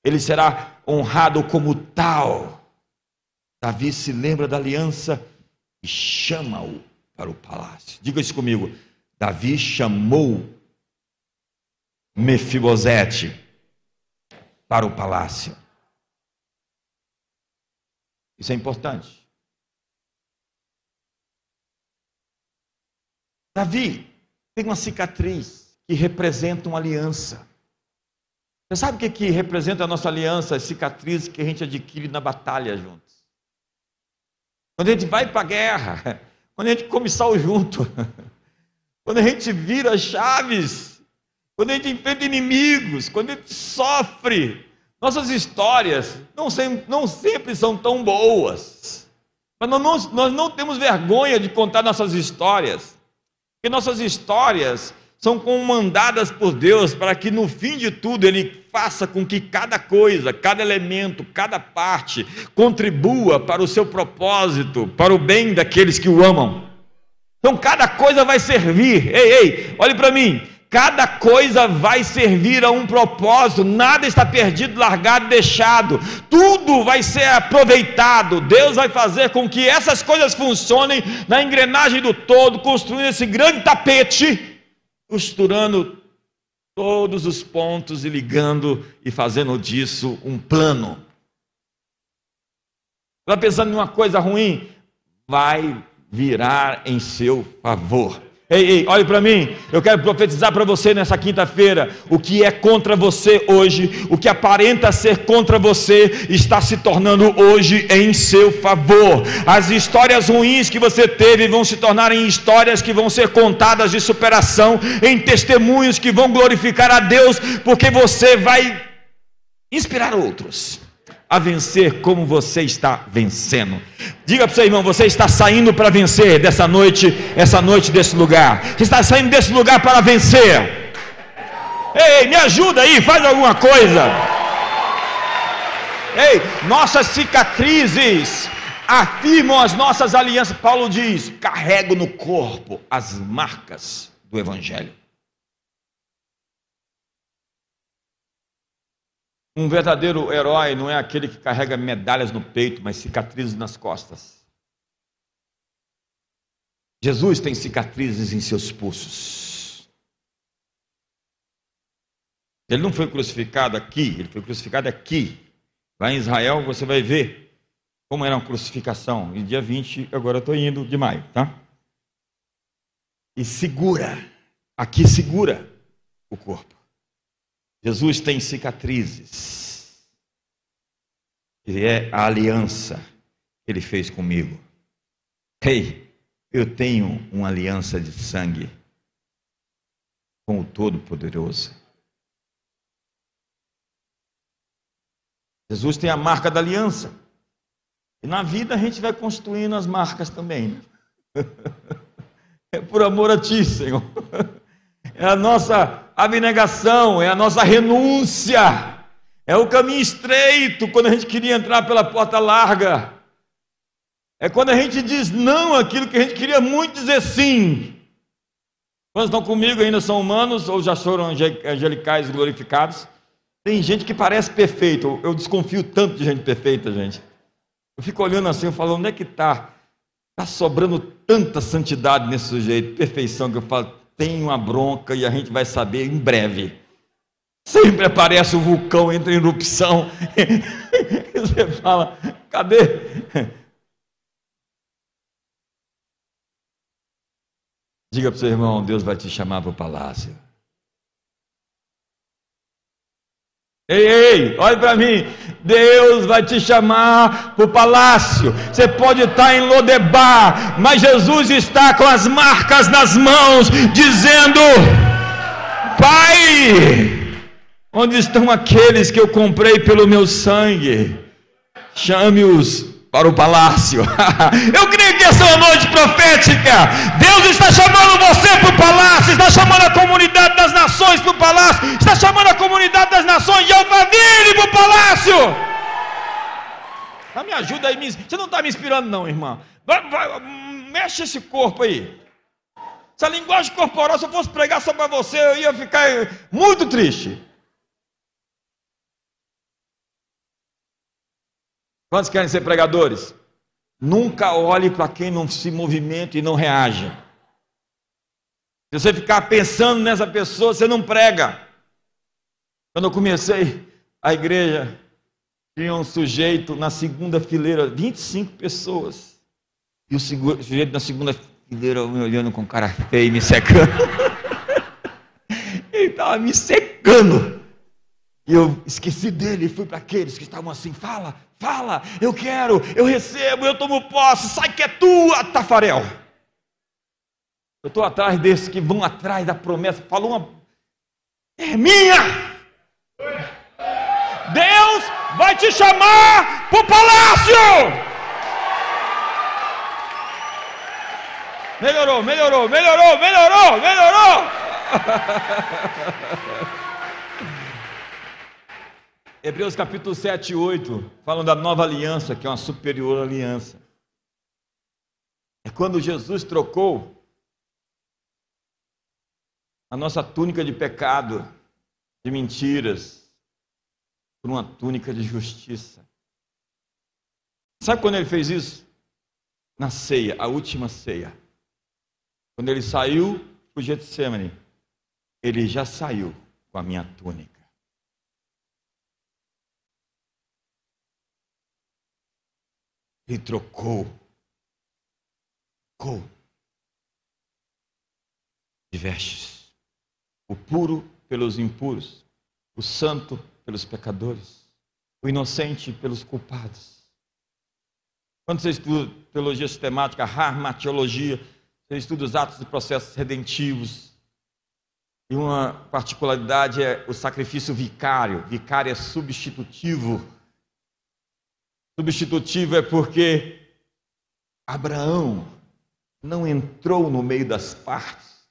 Ele será honrado como tal. Davi se lembra da aliança e chama-o para o palácio. Diga isso comigo. Davi chamou Mefibosete para o palácio. Isso é importante. Davi tem uma cicatriz que representa uma aliança. Você sabe o que, que representa a nossa aliança, as cicatrizes que a gente adquire na batalha juntos? Quando a gente vai para a guerra, quando a gente come sal junto, quando a gente vira chaves, quando a gente enfrenta inimigos, quando a gente sofre, nossas histórias não sempre, não sempre são tão boas. Mas nós não, nós não temos vergonha de contar nossas histórias, porque nossas histórias são comandadas por Deus para que no fim de tudo Ele faça com que cada coisa, cada elemento, cada parte contribua para o seu propósito, para o bem daqueles que o amam. Então cada coisa vai servir. Ei, ei, olhe para mim. Cada coisa vai servir a um propósito, nada está perdido, largado, deixado, tudo vai ser aproveitado. Deus vai fazer com que essas coisas funcionem na engrenagem do todo, construindo esse grande tapete, costurando todos os pontos e ligando e fazendo disso um plano. Está pensando em uma coisa ruim? Vai virar em seu favor. Ei, ei, olhe para mim. Eu quero profetizar para você nessa quinta-feira. O que é contra você hoje, o que aparenta ser contra você, está se tornando hoje em seu favor. As histórias ruins que você teve vão se tornar em histórias que vão ser contadas de superação, em testemunhos que vão glorificar a Deus, porque você vai inspirar outros a vencer como você está vencendo. Diga para o seu irmão, você está saindo para vencer dessa noite, essa noite desse lugar. Você está saindo desse lugar para vencer. Ei, me ajuda aí, faz alguma coisa. Ei, nossas cicatrizes afirmam as nossas alianças. Paulo diz: carrego no corpo as marcas do Evangelho. Um verdadeiro herói não é aquele que carrega medalhas no peito, mas cicatrizes nas costas. Jesus tem cicatrizes em seus pulsos. Ele não foi crucificado aqui, ele foi crucificado aqui. Lá em Israel você vai ver como era uma crucificação. E dia 20, agora eu estou indo de maio, tá? E segura, aqui segura o corpo. Jesus tem cicatrizes. Ele é a aliança que ele fez comigo. Ei, eu tenho uma aliança de sangue com o Todo-Poderoso. Jesus tem a marca da aliança. E na vida a gente vai construindo as marcas também. É por amor a Ti, Senhor. É a nossa abnegação, é a nossa renúncia, é o caminho estreito quando a gente queria entrar pela porta larga, é quando a gente diz não àquilo que a gente queria muito dizer sim. Quando estão comigo ainda são humanos ou já foram angelicais glorificados? Tem gente que parece perfeito, eu desconfio tanto de gente perfeita, gente. Eu fico olhando assim, eu falo, onde é que está? Está sobrando tanta santidade nesse sujeito, perfeição, que eu falo, tem uma bronca e a gente vai saber em breve. Sempre aparece o vulcão, entra em erupção. Você fala, cadê? Diga para o seu irmão, Deus vai te chamar para o palácio. Ei, ei, olha para mim. Deus vai te chamar para o palácio. Você pode estar em Lodebar, mas Jesus está com as marcas nas mãos, dizendo: Pai, onde estão aqueles que eu comprei pelo meu sangue? Chame-os para o palácio. Eu creio que essa é uma noite profética. Deus está chamando você para o palácio, está chamando a comunidade das nações para o palácio, está chamando a comunidade das nações de Alphaville para o palácio. Ah, me ajuda aí, você não está me inspirando, não, irmã. Vai, vai, mexe esse corpo aí. Essa linguagem corporal, se eu fosse pregar só para você, eu ia ficar muito triste. Quantos querem ser pregadores? Nunca olhe para quem não se movimenta e não reage. Se você ficar pensando nessa pessoa, você não prega. Quando eu comecei a igreja, Tinha um sujeito na segunda fileira, 25 pessoas. E o sujeito na segunda fileira me olhando com cara feia e me secando. Ele estava me secando. E eu esqueci dele e fui para aqueles que estavam assim: fala, fala, eu quero, eu recebo, eu tomo posse, sai que é tua, Tafarel. Eu estou atrás desses que vão atrás da promessa. Falou uma. É minha! Deus vai te chamar para o palácio! Melhorou, melhorou, melhorou, melhorou, melhorou! Hebreus capítulo 7 e 8 falam da nova aliança, que é uma superior aliança. É quando Jesus trocou a nossa túnica de pecado, de mentiras, por uma túnica de justiça. Sabe quando ele fez isso? Na ceia, a última ceia. Quando ele saiu para o Getsemane, ele já saiu com a minha túnica. Ele trocou, trocou de vestes, o puro pelos impuros, o santo pelos pecadores, o inocente pelos culpados. Quando você estuda teologia sistemática, harmatiologia, você estuda os atos e processos redentivos. E uma particularidade é o sacrifício vicário. Vicário é substitutivo. Substitutivo é porque Abraão não entrou no meio das partes.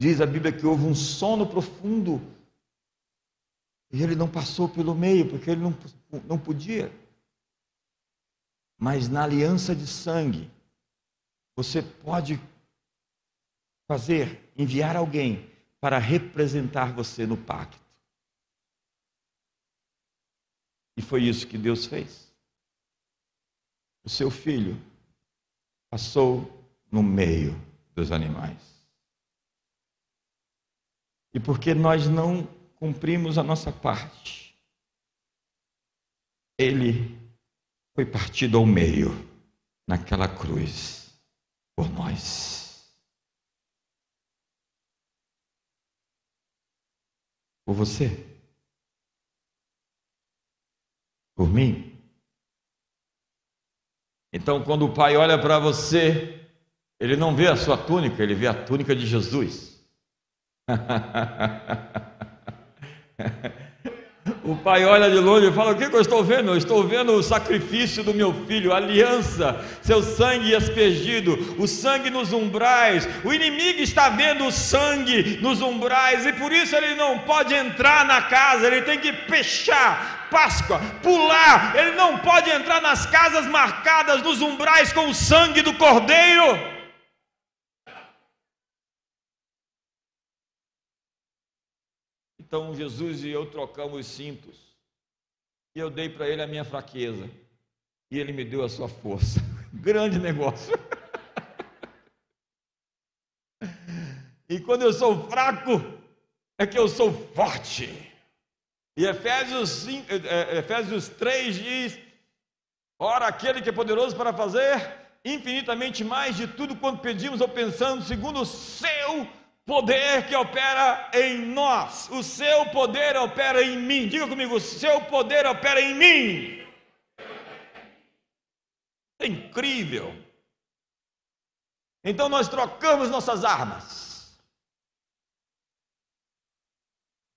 Diz a Bíblia que houve um sono profundo. E ele não passou pelo meio, porque ele não, não podia. Mas na aliança de sangue, você pode fazer, enviar alguém para representar você no pacto. E foi isso que Deus fez. O seu filho passou no meio dos animais. E porque nós não cumprimos a nossa parte, ele foi partido ao meio naquela cruz por nós. Por você? Por mim? Então, quando o Pai olha para você, ele não vê a sua túnica, ele vê a túnica de Jesus. O pai olha de longe e fala: O que, que eu estou vendo? Eu estou vendo o sacrifício do meu filho, a aliança, seu sangue aspergido, o sangue nos umbrais. O inimigo está vendo o sangue nos umbrais e por isso ele não pode entrar na casa, ele tem que fechar. Páscoa, pular, ele não pode entrar nas casas marcadas nos umbrais com o sangue do cordeiro. Então Jesus e eu trocamos cintos. E eu dei para ele a minha fraqueza. E ele me deu a sua força. Grande negócio. e quando eu sou fraco, é que eu sou forte. E Efésios, 5, é, é, Efésios 3 diz: Ora, aquele que é poderoso para fazer infinitamente mais de tudo quanto pedimos ou pensamos, segundo o seu poder que opera em nós. O seu poder opera em mim. Diga comigo, o seu poder opera em mim. É incrível. Então nós trocamos nossas armas.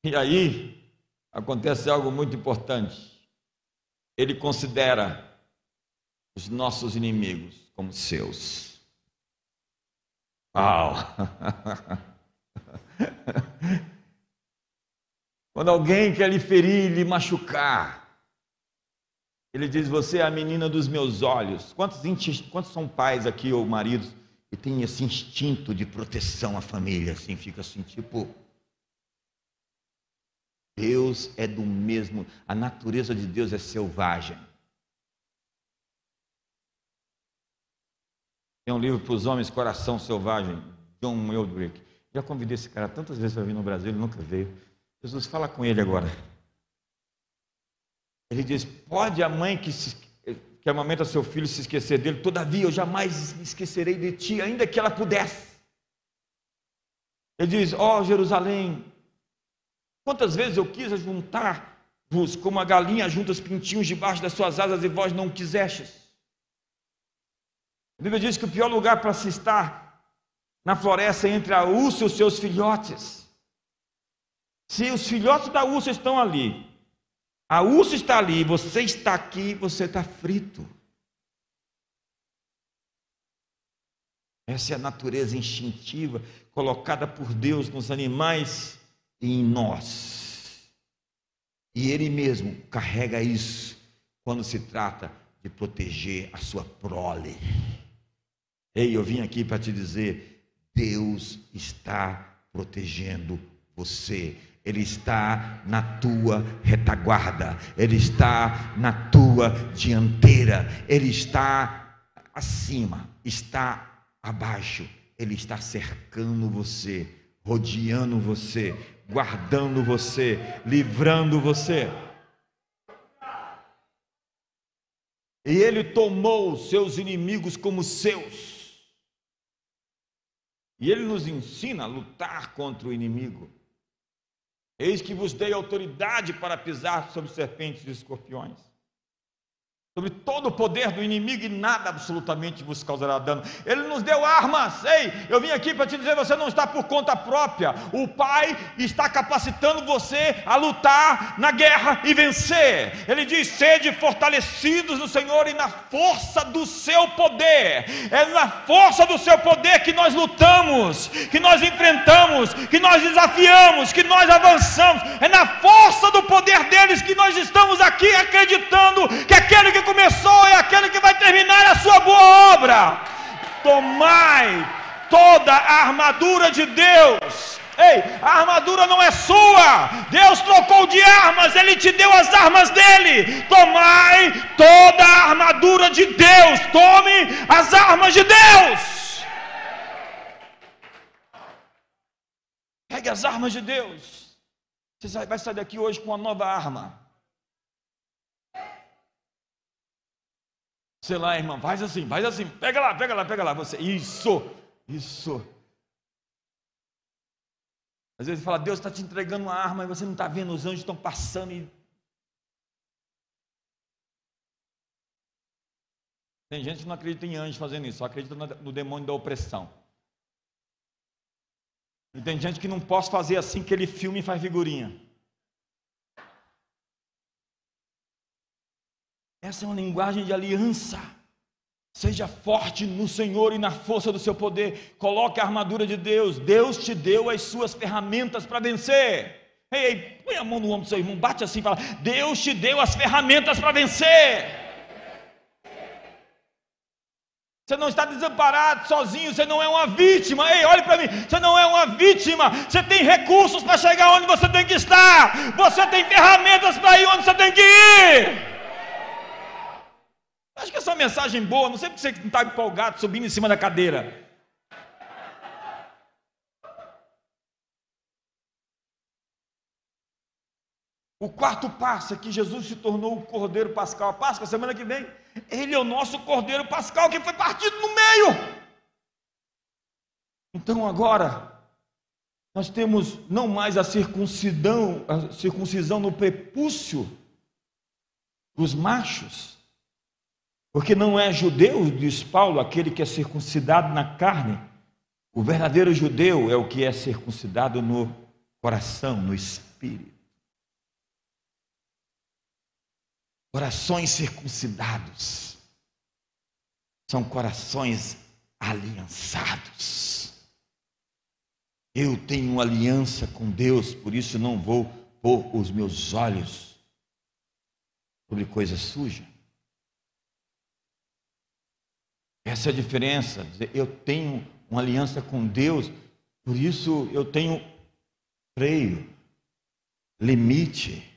E aí acontece algo muito importante. Ele considera os nossos inimigos como seus. Uau! Quando alguém quer lhe ferir, lhe machucar, ele diz: Você é a menina dos meus olhos. Quantos, quantos são pais aqui ou maridos que têm esse instinto de proteção à família? Assim, fica assim, tipo. Deus é do mesmo, a natureza de Deus é selvagem. Tem um livro para os homens, Coração Selvagem, John Eldrick. Já convidei esse cara tantas vezes para vir no Brasil, ele nunca veio. Jesus, fala com ele agora. Ele diz: Pode a mãe que, se, que amamenta seu filho se esquecer dele, todavia eu jamais me esquecerei de ti, ainda que ela pudesse. Ele diz: Ó oh, Jerusalém, quantas vezes eu quis juntar-vos como a galinha junta os pintinhos debaixo das suas asas e vós não quisestes. A Bíblia diz que o pior lugar para se estar na floresta é entre a ursa e os seus filhotes. Se os filhotes da ursa estão ali, a ursa está ali, você está aqui, você está frito. Essa é a natureza instintiva colocada por Deus nos animais e em nós. E Ele mesmo carrega isso quando se trata de proteger a sua prole. Ei, eu vim aqui para te dizer: Deus está protegendo você. Ele está na tua retaguarda, Ele está na tua dianteira, Ele está acima, está abaixo, Ele está cercando você, rodeando você, guardando você, livrando você. E Ele tomou seus inimigos como seus. E Ele nos ensina a lutar contra o inimigo. Eis que vos dei autoridade para pisar sobre serpentes e escorpiões sobre todo o poder do inimigo e nada absolutamente vos causará dano. Ele nos deu armas. Ei, eu vim aqui para te dizer: você não está por conta própria. O Pai está capacitando você a lutar na guerra e vencer. Ele diz: sede fortalecidos no Senhor e na força do seu poder. É na força do seu poder que nós lutamos, que nós enfrentamos, que nós desafiamos, que nós avançamos. É na força do poder deles que nós estamos aqui acreditando que aquele que começou é aquele que vai terminar a sua boa obra. Tomai toda a armadura de Deus. Ei, a armadura não é sua. Deus trocou de armas, Ele te deu as armas dele. Tomai toda a armadura de Deus. Tome as armas de Deus. Pegue as armas de Deus. Você vai sair daqui hoje com uma nova arma. Sei lá, irmão, faz assim, faz assim, pega lá, pega lá, pega lá, você, isso, isso. Às vezes fala, Deus está te entregando uma arma e você não está vendo, os anjos estão passando e. Tem gente que não acredita em anjos fazendo isso, só acredita no demônio da opressão. E tem gente que não posso fazer assim que ele filme e faz figurinha. Essa é uma linguagem de aliança. Seja forte no Senhor e na força do seu poder. Coloque a armadura de Deus. Deus te deu as suas ferramentas para vencer. Ei, ei, põe a mão no ombro do seu irmão, bate assim e fala: Deus te deu as ferramentas para vencer. Você não está desamparado, sozinho, você não é uma vítima. Ei, olhe para mim, você não é uma vítima. Você tem recursos para chegar onde você tem que estar. Você tem ferramentas para ir onde você tem que ir. Acho que essa mensagem boa, não sei porque você está empolgado subindo em cima da cadeira. O quarto passo é que Jesus se tornou o Cordeiro Pascal. A Páscoa, semana que vem, ele é o nosso Cordeiro Pascal que foi partido no meio. Então agora, nós temos não mais a circuncisão, a circuncisão no prepúcio dos machos, porque não é judeu, diz Paulo, aquele que é circuncidado na carne. O verdadeiro judeu é o que é circuncidado no coração, no espírito. Corações circuncidados são corações aliançados. Eu tenho uma aliança com Deus, por isso não vou pôr os meus olhos sobre coisa suja. Essa é a diferença. Eu tenho uma aliança com Deus, por isso eu tenho freio, limite.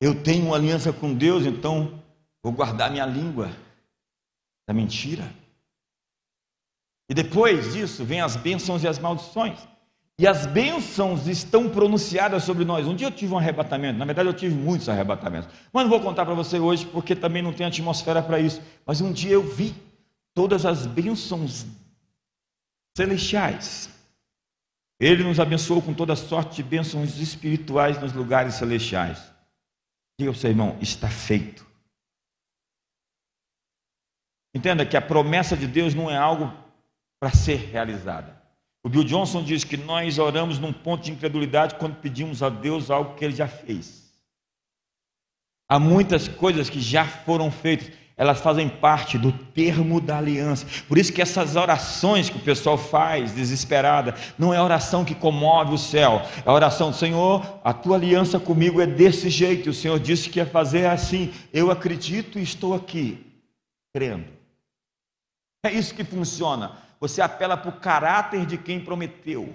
Eu tenho uma aliança com Deus, então vou guardar minha língua da mentira. E depois disso vem as bênçãos e as maldições. E as bênçãos estão pronunciadas sobre nós. Um dia eu tive um arrebatamento, na verdade eu tive muitos arrebatamentos. Mas não vou contar para você hoje, porque também não tem atmosfera para isso. Mas um dia eu vi todas as bênçãos celestiais. Ele nos abençoou com toda sorte de bênçãos espirituais nos lugares celestiais. Diga ao seu irmão, está feito. Entenda que a promessa de Deus não é algo para ser realizada. O Bill Johnson diz que nós oramos num ponto de incredulidade quando pedimos a Deus algo que ele já fez. Há muitas coisas que já foram feitas, elas fazem parte do termo da aliança. Por isso que essas orações que o pessoal faz, desesperada, não é oração que comove o céu, é a oração, Senhor, a tua aliança comigo é desse jeito, o Senhor disse que ia fazer assim, eu acredito e estou aqui, crendo. É isso que funciona. Você apela para o caráter de quem prometeu.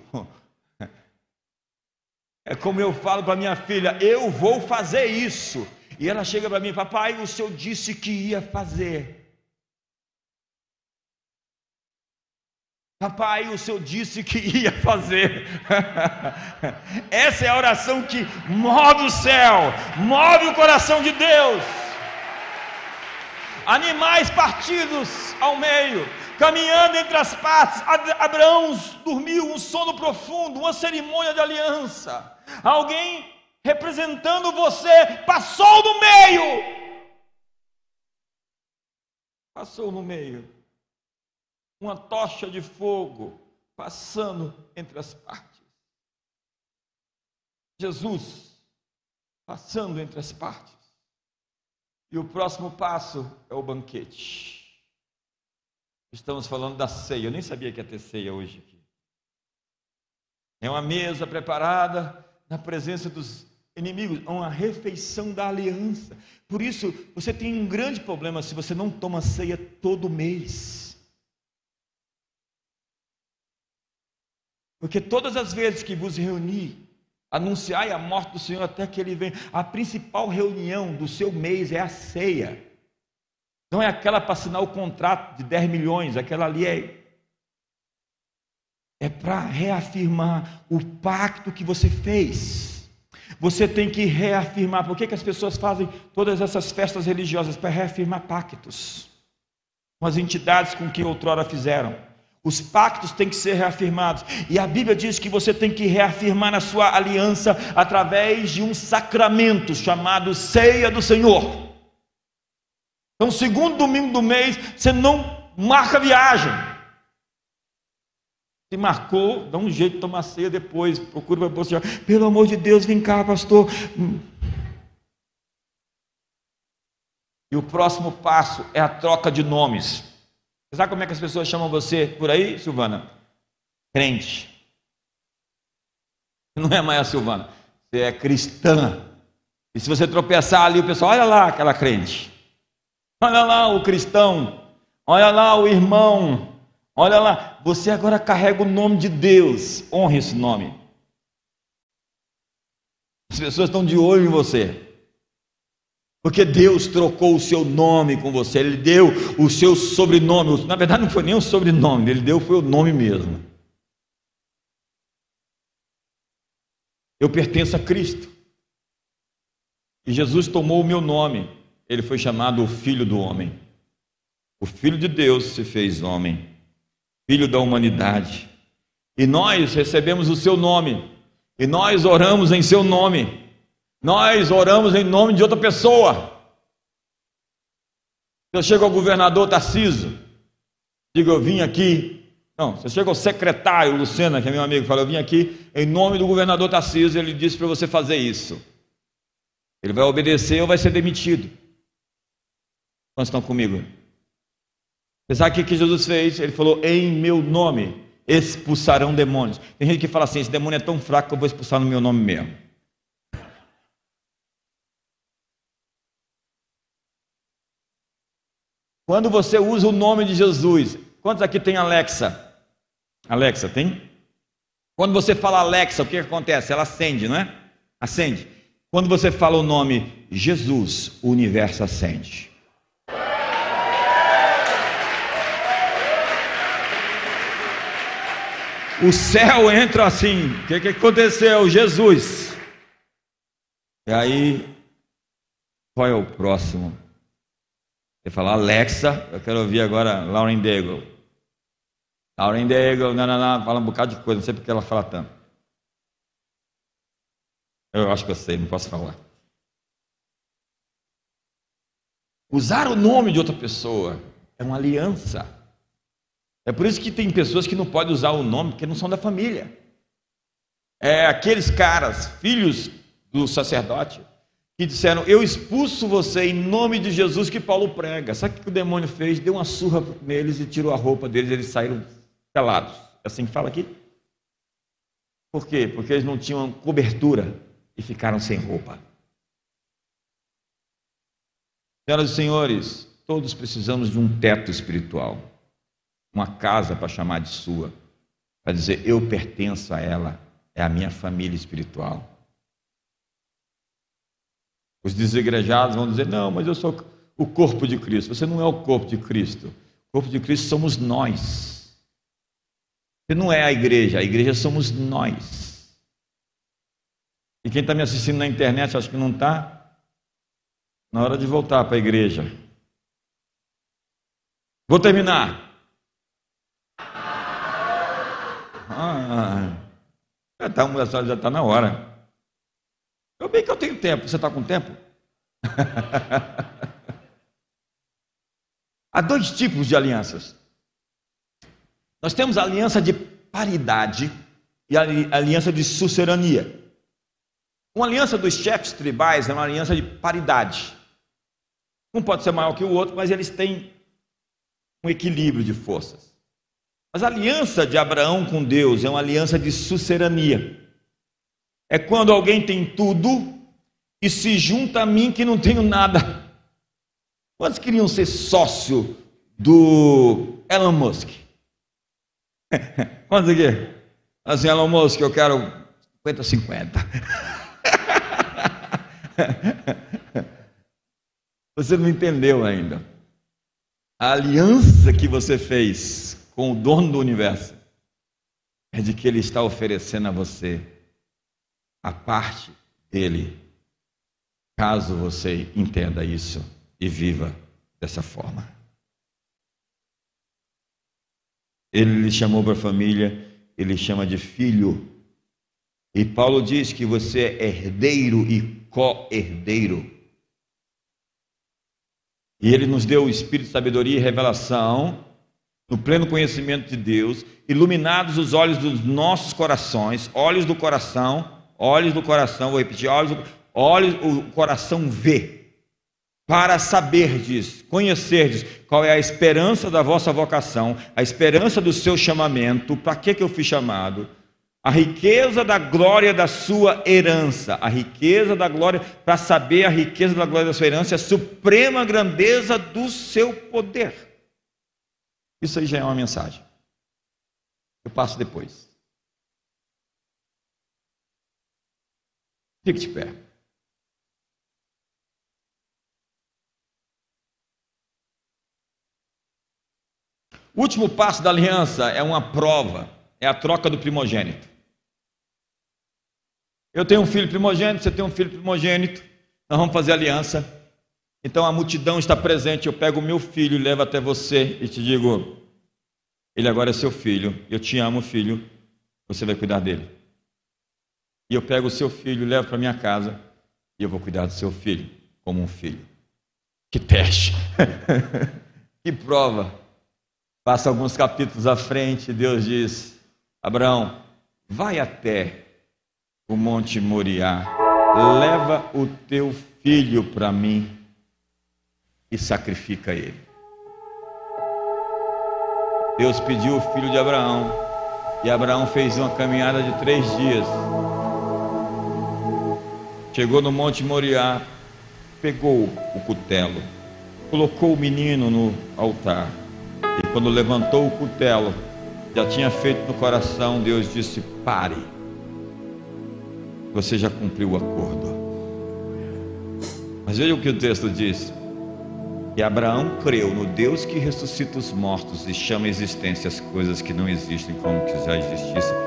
É como eu falo para minha filha: eu vou fazer isso. E ela chega para mim: papai, o senhor disse que ia fazer. Papai, o senhor disse que ia fazer. Essa é a oração que move o céu, move o coração de Deus. Animais partidos ao meio, caminhando entre as partes. Abraão dormiu um sono profundo, uma cerimônia de aliança. Alguém representando você passou no meio. Passou no meio. Uma tocha de fogo passando entre as partes. Jesus passando entre as partes. E o próximo passo é o banquete. Estamos falando da ceia. Eu nem sabia que ia ter ceia hoje aqui. É uma mesa preparada na presença dos inimigos, é uma refeição da aliança. Por isso, você tem um grande problema se você não toma ceia todo mês. Porque todas as vezes que vos reuni, anunciai a morte do Senhor até que ele venha. A principal reunião do seu mês é a ceia. Não é aquela para assinar o contrato de 10 milhões, aquela ali é. É para reafirmar o pacto que você fez. Você tem que reafirmar. Por que, que as pessoas fazem todas essas festas religiosas? Para reafirmar pactos com as entidades com que outrora fizeram. Os pactos têm que ser reafirmados. E a Bíblia diz que você tem que reafirmar a sua aliança através de um sacramento chamado Ceia do Senhor. Então, segundo domingo do mês, você não marca viagem. Se marcou, dá um jeito de tomar ceia depois. Procura para você. Pelo amor de Deus, vem cá, pastor. E o próximo passo é a troca de nomes. Você sabe como é que as pessoas chamam você por aí, Silvana? Crente. Não é mais a Silvana. Você é cristã. E se você tropeçar ali, o pessoal, olha lá aquela crente. Olha lá o cristão, olha lá o irmão, olha lá. Você agora carrega o nome de Deus, honre esse nome. As pessoas estão de olho em você. Porque Deus trocou o seu nome com você, Ele deu o seu sobrenome. Na verdade, não foi nem o sobrenome, Ele deu foi o nome mesmo. Eu pertenço a Cristo. E Jesus tomou o meu nome ele foi chamado o Filho do Homem. O Filho de Deus se fez homem, Filho da humanidade. E nós recebemos o seu nome, e nós oramos em seu nome, nós oramos em nome de outra pessoa. Eu chego ao governador Tarciso, digo, eu vim aqui. Não, você chega ao secretário Lucena, que é meu amigo, fala, eu vim aqui em nome do governador Tarciso, ele disse para você fazer isso. Ele vai obedecer ou vai ser demitido. Quantos estão comigo? Você sabe o que Jesus fez? Ele falou: Em meu nome expulsarão demônios. Tem gente que fala assim: Esse demônio é tão fraco que eu vou expulsar no meu nome mesmo. Quando você usa o nome de Jesus, quantos aqui tem Alexa? Alexa, tem? Quando você fala Alexa, o que acontece? Ela acende, não é? Acende. Quando você fala o nome Jesus, o universo acende. O céu entra assim. O que, que aconteceu? Jesus. E aí, qual é o próximo? Você fala, Alexa, eu quero ouvir agora Lauren Daigle. Lauren Daigle, não, não, não, fala um bocado de coisa, não sei porque ela fala tanto. Eu acho que eu sei, não posso falar. Usar o nome de outra pessoa é uma aliança. É por isso que tem pessoas que não podem usar o nome porque não são da família. É aqueles caras, filhos do sacerdote, que disseram: Eu expulso você em nome de Jesus que Paulo prega. Sabe o que o demônio fez? Deu uma surra neles e tirou a roupa deles, eles saíram calados. É assim que fala aqui? Por quê? Porque eles não tinham cobertura e ficaram sem roupa. Senhoras e senhores, todos precisamos de um teto espiritual, uma casa para chamar de sua, para dizer eu pertenço a ela, é a minha família espiritual. Os desigrejados vão dizer: não, mas eu sou o corpo de Cristo. Você não é o corpo de Cristo. O corpo de Cristo somos nós. Você não é a igreja, a igreja somos nós. E quem está me assistindo na internet, acho que não está, na hora de voltar para a igreja. Vou terminar. Ah, já está já tá na hora. Eu bem que eu tenho tempo. Você está com tempo? Há dois tipos de alianças. Nós temos a aliança de paridade e a aliança de sucerania. Uma aliança dos chefes tribais é uma aliança de paridade. Um pode ser maior que o outro, mas eles têm um equilíbrio de forças. Mas a aliança de Abraão com Deus é uma aliança de sucerania. É quando alguém tem tudo e se junta a mim que não tenho nada. Quantos queriam ser sócio do Elon Musk? Quantos aqui? Assim, Elon Musk, eu quero 50-50. Você não entendeu ainda. A aliança que você fez com o dono do universo é de que ele está oferecendo a você a parte dele, caso você entenda isso e viva dessa forma. Ele lhe chamou para a família, ele chama de filho. E Paulo diz que você é herdeiro e co-herdeiro e ele nos deu o espírito de sabedoria e revelação, no pleno conhecimento de Deus, iluminados os olhos dos nossos corações, olhos do coração, olhos do coração, vou repetir, olhos, do, olhos o coração vê, para saberdes, conhecerdes qual é a esperança da vossa vocação, a esperança do seu chamamento, para que, que eu fui chamado, a riqueza da glória da sua herança, a riqueza da glória, para saber a riqueza da glória da sua herança, a suprema grandeza do seu poder. Isso aí já é uma mensagem. Eu passo depois. Fique de pé. O último passo da aliança é uma prova, é a troca do primogênito. Eu tenho um filho primogênito, você tem um filho primogênito, nós vamos fazer aliança. Então a multidão está presente, eu pego o meu filho e levo até você e te digo: ele agora é seu filho, eu te amo, filho, você vai cuidar dele. E eu pego o seu filho, levo para minha casa e eu vou cuidar do seu filho como um filho. Que teste! que prova! Passa alguns capítulos à frente, Deus diz: Abraão, vai até o Monte Moriá, leva o teu filho para mim e sacrifica ele. Deus pediu o filho de Abraão e Abraão fez uma caminhada de três dias. Chegou no Monte Moriá, pegou o cutelo, colocou o menino no altar e quando levantou o cutelo, já tinha feito no coração, Deus disse: pare você já cumpriu o acordo. Mas veja o que o texto diz. E Abraão creu no Deus que ressuscita os mortos e chama a existência as coisas que não existem como que já existissem.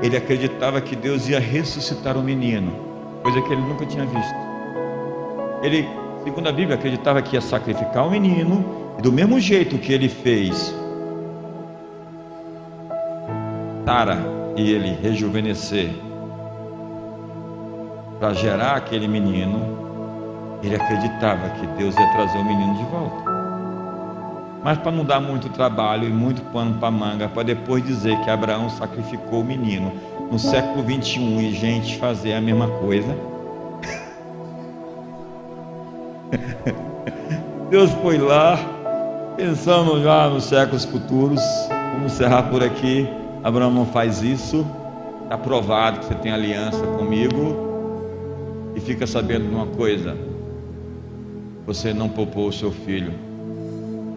Ele acreditava que Deus ia ressuscitar o menino, coisa que ele nunca tinha visto. Ele, segundo a Bíblia, acreditava que ia sacrificar o menino, e do mesmo jeito que ele fez Sara e ele rejuvenescer para gerar aquele menino, ele acreditava que Deus ia trazer o menino de volta. Mas para não dar muito trabalho e muito pano para manga, para depois dizer que Abraão sacrificou o menino no século 21 e gente fazer a mesma coisa. Deus foi lá, pensando já nos séculos futuros. Vamos encerrar por aqui. Abraão não faz isso. Está provado que você tem aliança comigo. E fica sabendo de uma coisa: você não poupou o seu filho,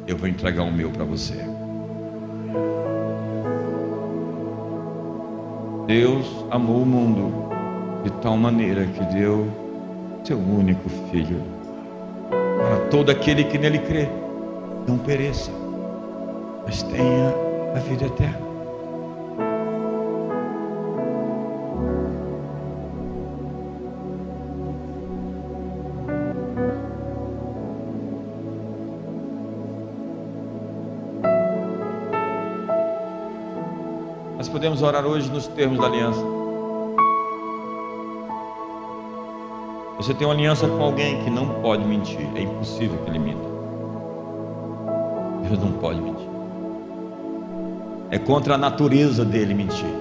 eu vou entregar o meu para você. Deus amou o mundo de tal maneira que deu seu único filho para todo aquele que nele crê, não pereça, mas tenha a vida eterna. Podemos orar hoje nos termos da aliança. Você tem uma aliança com alguém que não pode mentir, é impossível que ele minta. Deus não pode mentir. É contra a natureza dele mentir.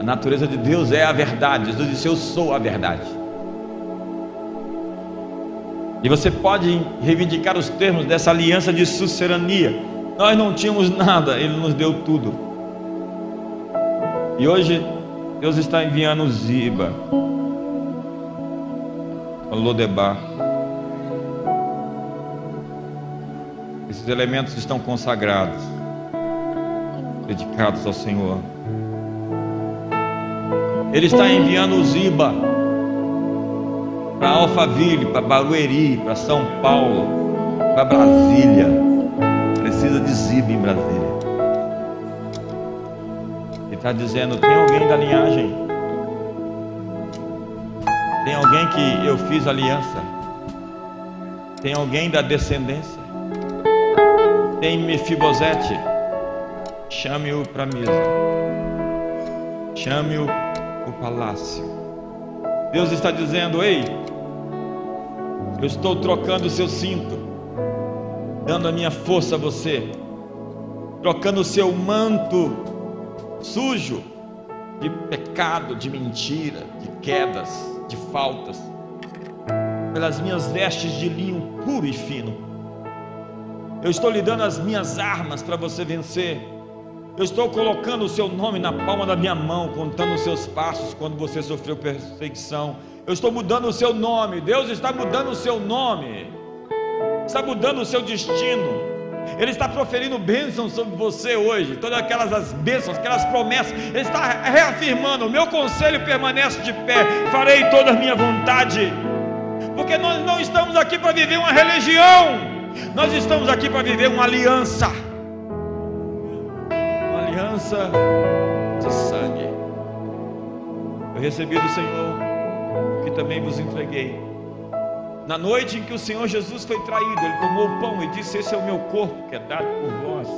A natureza de Deus é a verdade. Jesus disse: Eu sou a verdade. E você pode reivindicar os termos dessa aliança de sucerania. Nós não tínhamos nada, Ele nos deu tudo. E hoje Deus está enviando Ziba, Lodebar. Esses elementos estão consagrados, dedicados ao Senhor. Ele está enviando Ziba para Alphaville, para Barueri, para São Paulo, para Brasília. Precisa de Ziba em Brasília está dizendo: tem alguém da linhagem? Tem alguém que eu fiz aliança? Tem alguém da descendência? Tem Mefibosete? Chame-o para a mesa. Chame-o o palácio. Deus está dizendo: Ei, eu estou trocando o seu cinto, dando a minha força a você, trocando o seu manto sujo de pecado, de mentira, de quedas, de faltas, pelas minhas vestes de linho puro e fino. Eu estou lhe dando as minhas armas para você vencer. Eu estou colocando o seu nome na palma da minha mão, contando os seus passos quando você sofreu perseguição. Eu estou mudando o seu nome. Deus está mudando o seu nome. Está mudando o seu destino. Ele está proferindo bênçãos sobre você hoje, todas aquelas as bênçãos, aquelas promessas. Ele está reafirmando: o meu conselho permanece de pé, farei toda a minha vontade. Porque nós não estamos aqui para viver uma religião, nós estamos aqui para viver uma aliança. Uma aliança de sangue. Eu recebi do Senhor, que também vos entreguei na noite em que o Senhor Jesus foi traído, ele tomou o pão e disse: Esse é o meu corpo que é dado por vós.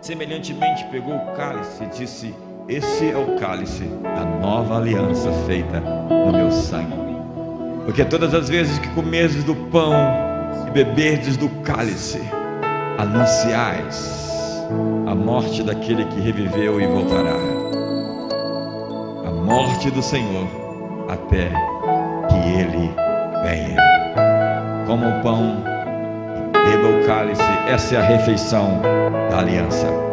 Semelhantemente, pegou o cálice e disse: Esse é o cálice da nova aliança feita no meu sangue. Porque todas as vezes que comerdes do pão e beberdes do cálice, anunciais a morte daquele que reviveu e voltará. A morte do Senhor até que ele venha. Coma o pão, beba o cálice, essa é a refeição da aliança.